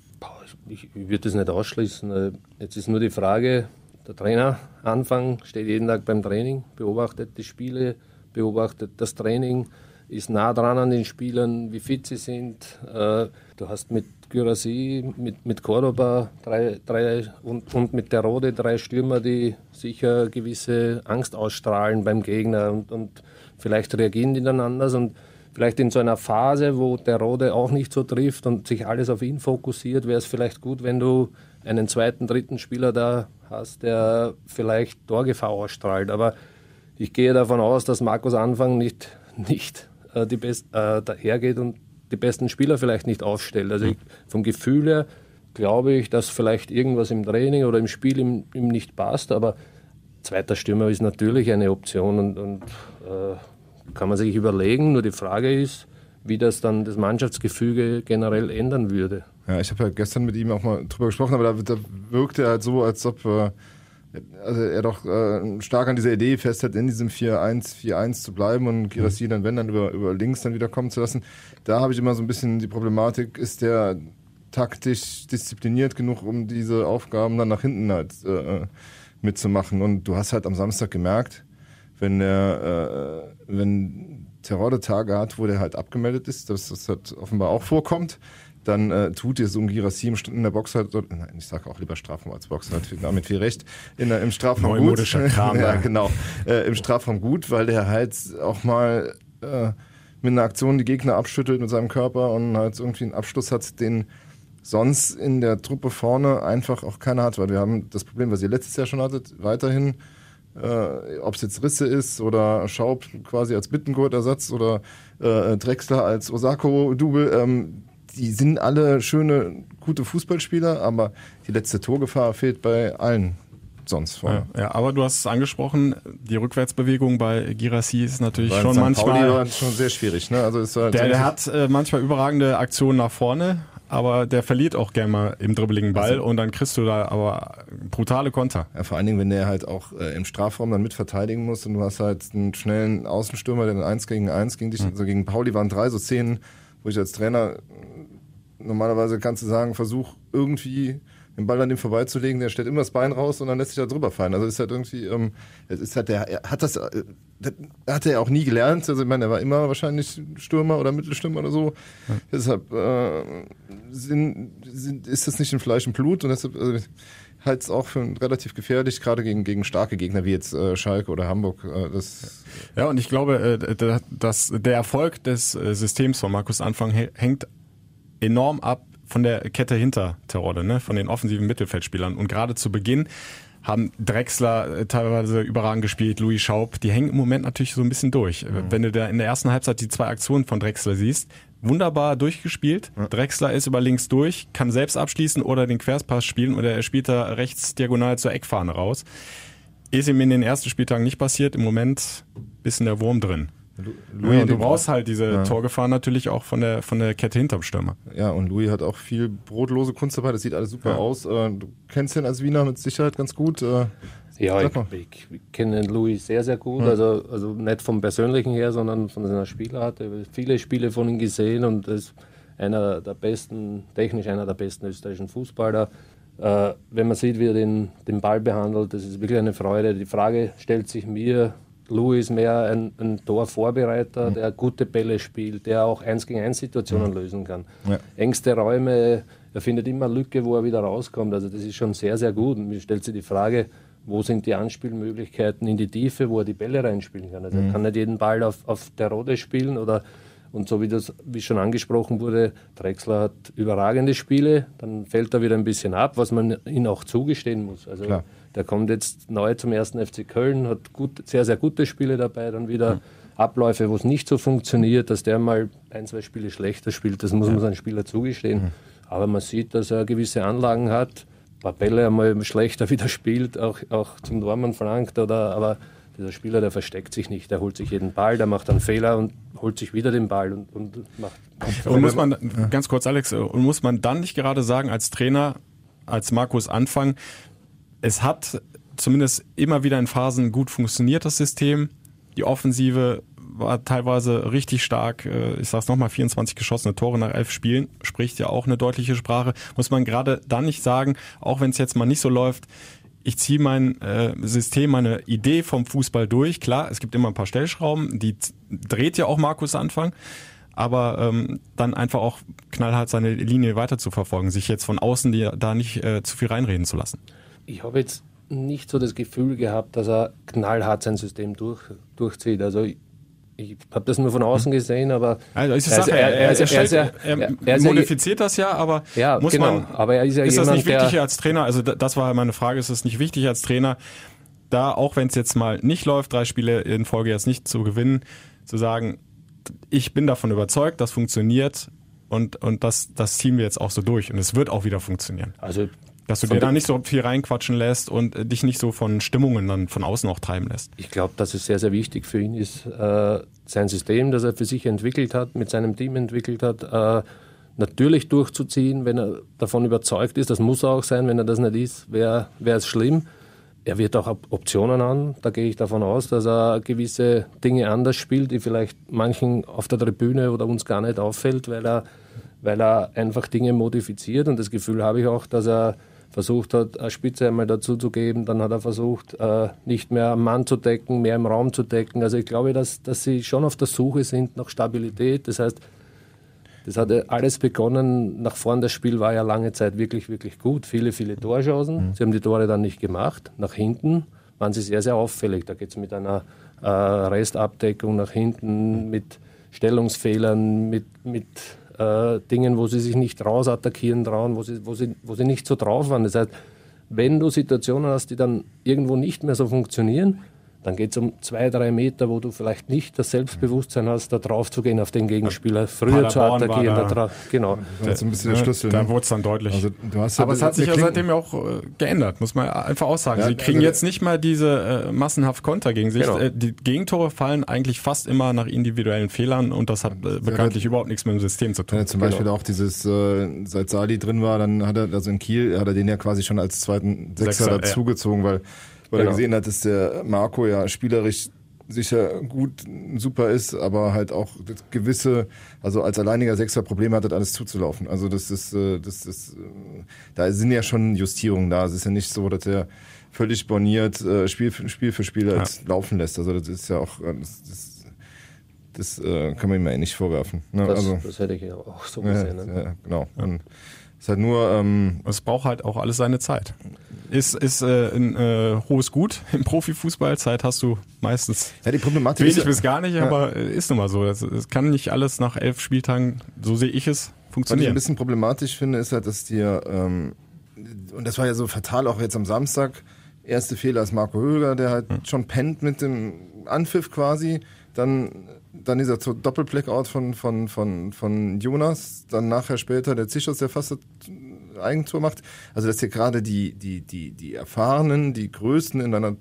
Ich, ich würde das nicht ausschließen. Äh, jetzt ist nur die Frage, der Trainer Anfang steht jeden Tag beim Training, beobachtet die Spiele, beobachtet das Training, ist nah dran an den Spielern, wie fit sie sind. Äh, du hast mit Gyrassi, mit, mit Cordoba drei, drei und, und mit der Rode drei Stürmer, die sicher gewisse Angst ausstrahlen beim Gegner und, und vielleicht reagieren die dann anders und vielleicht in so einer Phase, wo der Rode auch nicht so trifft und sich alles auf ihn fokussiert, wäre es vielleicht gut, wenn du einen zweiten, dritten Spieler da hast, der vielleicht Torgefahr ausstrahlt. Aber ich gehe davon aus, dass Markus Anfang nicht, nicht äh, die Best, äh, dahergeht und die besten Spieler vielleicht nicht aufstellt. Also ich, vom Gefühl her glaube ich, dass vielleicht irgendwas im Training oder im Spiel ihm, ihm nicht passt, aber zweiter Stürmer ist natürlich eine Option und, und äh, kann man sich überlegen. Nur die Frage ist, wie das dann das Mannschaftsgefüge generell ändern würde. Ja, ich habe ja gestern mit ihm auch mal drüber gesprochen, aber da, da wirkte er halt so, als ob äh, also er doch äh, stark an dieser Idee festhält, in diesem 4-1, 4-1 zu bleiben und Girassi dann, wenn dann über, über links dann wieder kommen zu lassen. Da habe ich immer so ein bisschen die Problematik, ist der taktisch diszipliniert genug, um diese Aufgaben dann nach hinten halt äh, mitzumachen. Und du hast halt am Samstag gemerkt, wenn der, äh, wenn Terrorde Tage hat, wo der halt abgemeldet ist, dass das halt offenbar auch vorkommt, dann äh, tut dir so ein Girassi in der Box halt, nein, ich sage auch lieber Strafraum als Box, hat damit viel recht, in, im Strafraum Neumodischer gut. Kram, ja, genau, äh, im Strafraum gut, weil der halt auch mal äh, mit einer Aktion die Gegner abschüttelt mit seinem Körper und halt irgendwie einen Abschluss hat, den sonst in der Truppe vorne einfach auch keiner hat, weil wir haben das Problem, was ihr letztes Jahr schon hattet, weiterhin äh, ob es jetzt Risse ist oder Schaub quasi als Bittengurt-Ersatz oder äh, Drexler als Osako-Double. Ähm, die sind alle schöne, gute Fußballspieler, aber die letzte Torgefahr fehlt bei allen sonst vorne. Ja, ja, aber du hast es angesprochen, die Rückwärtsbewegung bei Girassi ist natürlich bei schon St. manchmal. Pauli war schon sehr schwierig. Ne? Also halt der, der hat äh, manchmal überragende Aktionen nach vorne, aber der verliert auch gerne mal im dribbeligen Ball also, und dann kriegst du da aber brutale Konter. Ja, vor allen Dingen, wenn der halt auch äh, im Strafraum dann mit verteidigen muss und du hast halt einen schnellen Außenstürmer, der dann eins gegen eins gegen dich, mhm. also gegen Pauli waren drei so Szenen, wo ich als Trainer normalerweise kannst du sagen, versuch irgendwie den Ball an dem vorbeizulegen, der stellt immer das Bein raus und dann lässt sich da drüber fallen. Also ist halt irgendwie, ähm, es ist halt der, er hat das, äh, hat er auch nie gelernt. Also ich meine, er war immer wahrscheinlich Stürmer oder Mittelstürmer oder so. Ja. Deshalb äh, sind, sind, ist das nicht in Fleisch und Blut und deshalb äh, halt es auch für relativ gefährlich, gerade gegen, gegen starke Gegner wie jetzt äh, Schalke oder Hamburg. Äh, das ja, und ich glaube, äh, dass der Erfolg des äh, Systems von Markus Anfang hängt enorm ab von der Kette hinter Terodde, ne? von den offensiven Mittelfeldspielern. Und gerade zu Beginn haben Drexler äh, teilweise überragend gespielt, Louis Schaub, die hängen im Moment natürlich so ein bisschen durch. Mhm. Wenn du da in der ersten Halbzeit die zwei Aktionen von Drexler siehst, wunderbar durchgespielt. Ja. Drexler ist über links durch, kann selbst abschließen oder den Querspass spielen oder er spielt da rechts diagonal zur Eckfahne raus. Ist ihm in den ersten Spieltagen nicht passiert, im Moment bisschen der Wurm drin. Louis, ja, du brauchst halt diese ja. Torgefahr natürlich auch von der, von der Kette hinterm Stürmer. Ja, und Louis hat auch viel brotlose Kunst dabei, das sieht alles super ja. aus. Äh, du kennst ihn als Wiener mit Sicherheit ganz gut. Äh, ja, ich, ich, ich, kenne Louis sehr, sehr gut. Also, also nicht vom Persönlichen her, sondern von seiner Spielart. Ich habe viele Spiele von ihm gesehen und ist einer der besten, technisch einer der besten österreichischen Fußballer. Äh, wenn man sieht, wie er den, den Ball behandelt, das ist wirklich eine Freude. Die Frage stellt sich mir, Louis ist mehr ein, ein Torvorbereiter, mhm. der gute Bälle spielt, der auch 1 gegen 1 Situationen mhm. lösen kann. Ja. Engste Räume, er findet immer Lücke, wo er wieder rauskommt. Also das ist schon sehr, sehr gut. Und mir stellt sich die Frage, wo sind die Anspielmöglichkeiten in die Tiefe, wo er die Bälle reinspielen kann. Also mhm. er kann nicht jeden Ball auf, auf der Rode spielen oder und so wie das, wie schon angesprochen wurde, Drexler hat überragende Spiele, dann fällt er wieder ein bisschen ab, was man ihm auch zugestehen muss. Also Klar. Der kommt jetzt neu zum ersten FC Köln, hat gut, sehr, sehr gute Spiele dabei, dann wieder mhm. Abläufe, wo es nicht so funktioniert, dass der mal ein, zwei Spiele schlechter spielt, das muss ja. man seinem Spieler zugestehen. Mhm. Aber man sieht, dass er gewisse Anlagen hat, ein paar Bälle einmal schlechter wieder spielt, auch, auch zum Dormann verlangt, oder, aber dieser Spieler, der versteckt sich nicht, der holt sich jeden Ball, der macht einen Fehler und holt sich wieder den Ball und, und macht. Und muss man, ganz kurz, Alex, und muss man dann nicht gerade sagen, als Trainer, als Markus Anfang, es hat zumindest immer wieder in Phasen gut funktioniert, das System. Die Offensive war teilweise richtig stark. Äh, ich sag's nochmal, 24 geschossene Tore nach elf Spielen, spricht ja auch eine deutliche Sprache. Muss man gerade dann nicht sagen, auch wenn es jetzt mal nicht so läuft, ich ziehe mein äh, System, meine Idee vom Fußball durch. Klar, es gibt immer ein paar Stellschrauben, die dreht ja auch Markus Anfang, aber ähm, dann einfach auch knallhart seine Linie weiter zu verfolgen, sich jetzt von außen die, da nicht äh, zu viel reinreden zu lassen. Ich habe jetzt nicht so das Gefühl gehabt, dass er knallhart sein System durch, durchzieht. Also ich habe das nur von außen gesehen, aber also ist er, er, er, er modifiziert das ja, aber ja, muss genau, man, aber er ist, ja ist jemand, das nicht wichtig als Trainer? Also das war meine Frage, ist es nicht wichtig als Trainer, da auch wenn es jetzt mal nicht läuft, drei Spiele in Folge jetzt nicht zu gewinnen, zu sagen, ich bin davon überzeugt, das funktioniert und und das das ziehen wir jetzt auch so durch und es wird auch wieder funktionieren. Also dass du dir da nicht so viel reinquatschen lässt und äh, dich nicht so von Stimmungen dann von außen auch treiben lässt. Ich glaube, dass es sehr, sehr wichtig für ihn ist, äh, sein System, das er für sich entwickelt hat, mit seinem Team entwickelt hat, äh, natürlich durchzuziehen, wenn er davon überzeugt ist. Das muss er auch sein. Wenn er das nicht ist, wäre es schlimm. Er wird auch Optionen an. Da gehe ich davon aus, dass er gewisse Dinge anders spielt, die vielleicht manchen auf der Tribüne oder uns gar nicht auffällt, weil er, weil er einfach Dinge modifiziert. Und das Gefühl habe ich auch, dass er versucht hat, eine Spitze einmal dazu zu geben. Dann hat er versucht, äh, nicht mehr am Mann zu decken, mehr im Raum zu decken. Also ich glaube, dass, dass sie schon auf der Suche sind nach Stabilität. Das heißt, das hat alles begonnen. Nach vorn das Spiel war ja lange Zeit wirklich, wirklich gut. Viele, viele Torchancen. Mhm. Sie haben die Tore dann nicht gemacht. Nach hinten waren sie sehr, sehr auffällig. Da geht es mit einer äh, Restabdeckung nach hinten, mit Stellungsfehlern, mit, mit äh, Dingen, wo sie sich nicht rausattackieren trauen, wo sie, wo, sie, wo sie nicht so drauf waren. Das heißt, wenn du Situationen hast, die dann irgendwo nicht mehr so funktionieren, dann geht es um zwei, drei Meter, wo du vielleicht nicht das Selbstbewusstsein hast, da drauf zu gehen auf den Gegenspieler, früher Paderborn zu attackieren. Da, da genau. Das ist ein bisschen der Schlüssel. Da ne? wurde es dann deutlich. Also, Aber es hat sich ja seitdem ja auch äh, geändert, muss man einfach auch sagen. Ja, Sie kriegen also jetzt nicht mal diese äh, massenhaft Konter gegen sich. Genau. Äh, die Gegentore fallen eigentlich fast immer nach individuellen Fehlern und das hat äh, bekanntlich ja, überhaupt nichts mit dem System zu tun. Wenn er zum Beispiel genau. auch dieses, äh, seit Sali drin war, dann hat er, also in Kiel, hat er den ja quasi schon als zweiten Sechser, Sechser dazugezogen, weil weil genau. er gesehen hat, dass der Marco ja spielerisch sicher gut, super ist, aber halt auch gewisse, also als alleiniger Sechser Probleme hat, alles zuzulaufen. Also das ist, äh, das ist, äh, da sind ja schon Justierungen da. Es ist ja nicht so, dass er völlig borniert äh, Spiel für Spiel, für Spiel ja. laufen lässt. Also das ist ja auch, das, das, das kann man ihm ja nicht vorwerfen. Ne? Das, also, das hätte ich ja auch so gesehen. Ja, ne? ja genau. Und es halt nur. Ähm, es braucht halt auch alles seine Zeit. Ist, ist äh, ein äh, hohes Gut im Profifußball. Zeit hast du meistens ja, die Problematik wenig bis gar nicht, ja. aber äh, ist nun mal so. Es kann nicht alles nach elf Spieltagen, so sehe ich es, funktionieren. Was ich ein bisschen problematisch finde, ist halt, dass dir, ähm, und das war ja so fatal auch jetzt am Samstag, erste Fehler ist Marco Höger, der halt hm. schon pennt mit dem Anpfiff quasi. Dann, dann dieser Doppelblackout von, von, von, von Jonas, dann nachher später der Zischos, der fast Eigentor macht. Also dass hier gerade die, die, die, die Erfahrenen, die Größten in deiner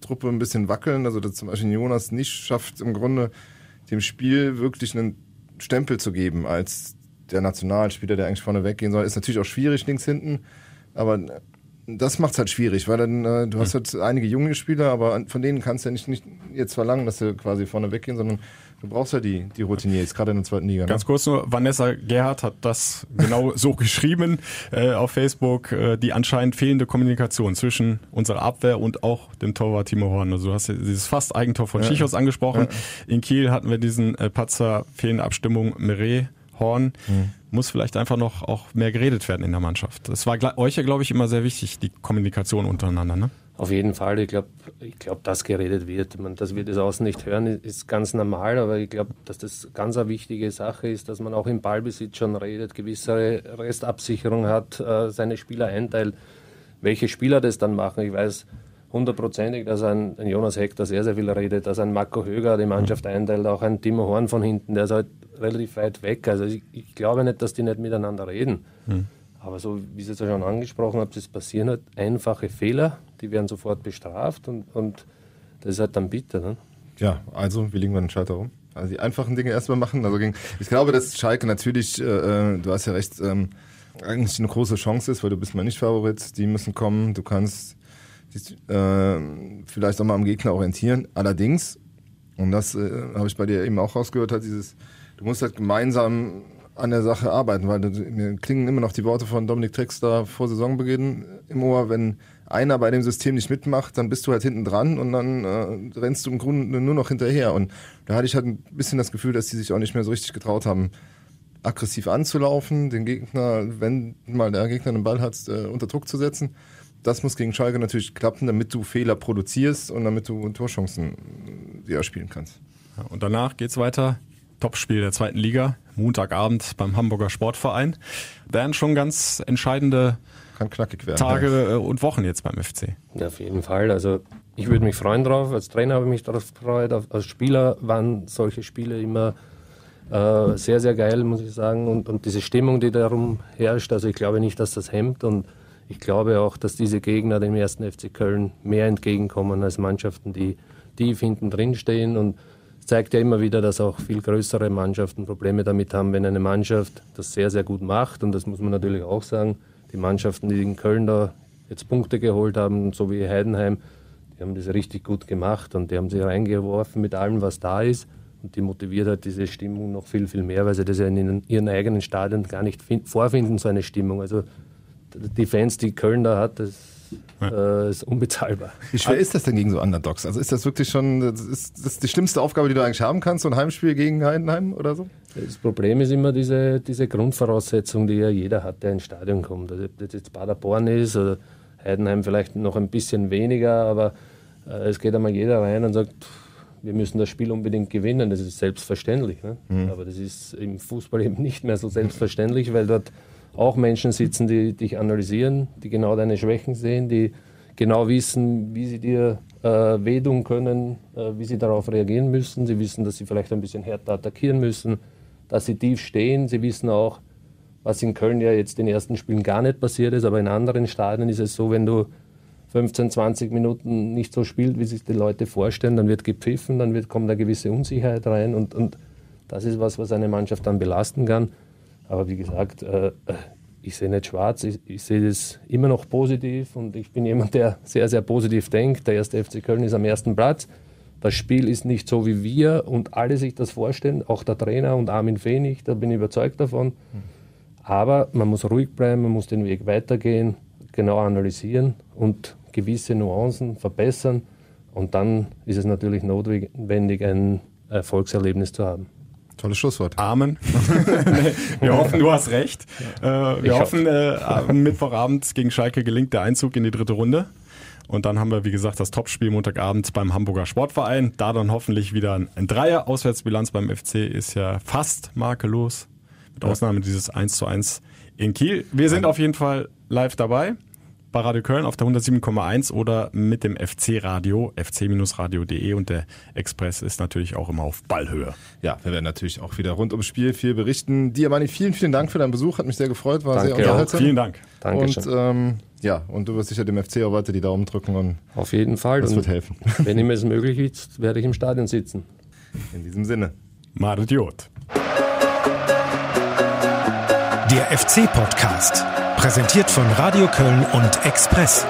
Truppe ein bisschen wackeln. Also dass zum Beispiel Jonas nicht schafft, im Grunde dem Spiel wirklich einen Stempel zu geben als der Nationalspieler, der eigentlich vorne weggehen soll. Ist natürlich auch schwierig links hinten, aber das macht es halt schwierig, weil dann äh, du hast halt einige junge Spieler, aber von denen kannst du ja nicht, nicht jetzt verlangen, dass sie quasi vorne weggehen, sondern Du brauchst ja die, die Routiniers, gerade in der zweiten Liga. Ne? Ganz kurz nur, Vanessa Gerhardt hat das genau so geschrieben äh, auf Facebook, äh, die anscheinend fehlende Kommunikation zwischen unserer Abwehr und auch dem Torwart Timo Horn. Also du hast ja dieses fast Eigentor von ja. Schichos angesprochen. Ja. In Kiel hatten wir diesen äh, Patzer, fehlende Abstimmung, Meret, Horn. Mhm. Muss vielleicht einfach noch auch mehr geredet werden in der Mannschaft. Das war euch ja, glaube ich, immer sehr wichtig, die Kommunikation untereinander, ne? Auf jeden Fall. Ich glaube, ich glaub, dass geredet wird. Man, dass wir das außen nicht hören, ist ganz normal. Aber ich glaube, dass das ganz eine wichtige Sache ist, dass man auch im Ballbesitz schon redet, gewisse Restabsicherung hat, äh, seine Spieler einteilt. Welche Spieler das dann machen, ich weiß hundertprozentig, dass ein, ein Jonas Hector sehr, sehr viel redet, dass ein Marco Höger die Mannschaft einteilt, auch ein Timo Horn von hinten, der ist halt relativ weit weg. Also ich, ich glaube nicht, dass die nicht miteinander reden. Mhm. Aber so, wie Sie es ja schon angesprochen haben, es passieren halt einfache Fehler, die werden sofort bestraft und, und das ist halt dann bitter. Ne? Ja, also, wie liegen wir den Schalter rum? Also die einfachen Dinge erstmal machen. Also gegen, ich glaube, dass Schalke natürlich, äh, äh, du hast ja recht, ähm, eigentlich eine große Chance ist, weil du bist mal nicht Favorit, die müssen kommen, du kannst dich, äh, vielleicht auch mal am Gegner orientieren. Allerdings, und das äh, habe ich bei dir eben auch rausgehört, hat dieses, du musst halt gemeinsam an der Sache arbeiten, weil mir klingen immer noch die Worte von Dominik da vor Saisonbeginn im Ohr, wenn einer bei dem System nicht mitmacht, dann bist du halt hinten dran und dann äh, rennst du im Grunde nur noch hinterher. Und da hatte ich halt ein bisschen das Gefühl, dass die sich auch nicht mehr so richtig getraut haben, aggressiv anzulaufen, den Gegner, wenn mal der Gegner einen Ball hat, äh, unter Druck zu setzen. Das muss gegen Schalke natürlich klappen, damit du Fehler produzierst und damit du Torchancen äh, ja, spielen kannst. und danach geht's weiter Topspiel der zweiten Liga, Montagabend beim Hamburger Sportverein. Wären schon ganz entscheidende Tage ja. Äh, und Wochen jetzt beim FC. Ja, auf jeden Fall. Also ich würde mich freuen drauf. Als Trainer habe ich mich darauf gefreut. Als Spieler waren solche Spiele immer äh, sehr, sehr geil, muss ich sagen. Und, und diese Stimmung, die darum herrscht, also ich glaube nicht, dass das hemmt. Und ich glaube auch, dass diese Gegner dem ersten FC Köln mehr entgegenkommen als Mannschaften, die tief hinten drin stehen und zeigt ja immer wieder, dass auch viel größere Mannschaften Probleme damit haben, wenn eine Mannschaft das sehr, sehr gut macht. Und das muss man natürlich auch sagen. Die Mannschaften, die in Köln da jetzt Punkte geholt haben, so wie Heidenheim, die haben das richtig gut gemacht und die haben sich reingeworfen mit allem, was da ist. Und die motiviert halt diese Stimmung noch viel, viel mehr, weil sie das ja in ihren eigenen Stadien gar nicht vorfinden, so eine Stimmung. Also die Fans, die Köln da hat, das ja. äh, ist unbezahlbar. Wie schwer ist das denn gegen so Underdogs? Also ist das wirklich schon, das ist das die schlimmste Aufgabe, die du eigentlich haben kannst, so ein Heimspiel gegen Heidenheim oder so? Das Problem ist immer diese, diese Grundvoraussetzung, die ja jeder hat, der ins Stadion kommt. Also, ob das jetzt Paderborn ist oder Heidenheim vielleicht noch ein bisschen weniger, aber äh, es geht einmal jeder rein und sagt, wir müssen das Spiel unbedingt gewinnen. Das ist selbstverständlich. Ne? Mhm. Aber das ist im Fußball eben nicht mehr so selbstverständlich, weil dort auch Menschen sitzen, die dich analysieren, die genau deine Schwächen sehen, die genau wissen, wie sie dir äh, wehtun können, äh, wie sie darauf reagieren müssen. Sie wissen, dass sie vielleicht ein bisschen härter attackieren müssen, dass sie tief stehen. Sie wissen auch, was in Köln ja jetzt in den ersten Spielen gar nicht passiert ist, aber in anderen Stadien ist es so, wenn du 15, 20 Minuten nicht so spielst, wie sich die Leute vorstellen, dann wird gepfiffen, dann wird, kommt eine gewisse Unsicherheit rein und, und das ist was, was eine Mannschaft dann belasten kann. Aber wie gesagt, äh, ich sehe nicht schwarz, ich, ich, sehe das immer noch positiv und ich bin jemand, der sehr, sehr positiv denkt. Der erste FC Köln ist am ersten Platz Das Spiel ist nicht so, wie wir und alle sich das vorstellen, auch der Trainer und Armin Fee nicht, da bin ich überzeugt davon. Aber man muss ruhig bleiben, man muss den Weg weitergehen, genau analysieren und gewisse Nuancen verbessern. Und dann ist es natürlich notwendig, ein Erfolgserlebnis zu haben. Tolles Schlusswort. Amen. wir hoffen, du hast recht. Äh, wir ich hoffen, äh, am Mittwochabend gegen Schalke gelingt der Einzug in die dritte Runde. Und dann haben wir, wie gesagt, das Topspiel Montagabend beim Hamburger Sportverein. Da dann hoffentlich wieder ein Dreier. Auswärtsbilanz beim FC ist ja fast makellos. Mit Ausnahme dieses 1 zu 1 in Kiel. Wir sind auf jeden Fall live dabei bei Radio Köln auf der 107,1 oder mit dem FC-Radio, fc-radio.de und der Express ist natürlich auch immer auf Ballhöhe. Ja, wir werden natürlich auch wieder rund ums Spiel viel berichten. Diamani, vielen, vielen Dank für deinen Besuch, hat mich sehr gefreut, war Danke sehr unterhaltsam. Ja, vielen Dank. Dankeschön. Und ähm, ja, und du wirst sicher dem FC auch weiter die Daumen drücken und auf jeden Fall. Das wird helfen. Wenn ihm es möglich ist, werde ich im Stadion sitzen. In diesem Sinne. Mardiot. Der FC-Podcast. Präsentiert von Radio Köln und Express.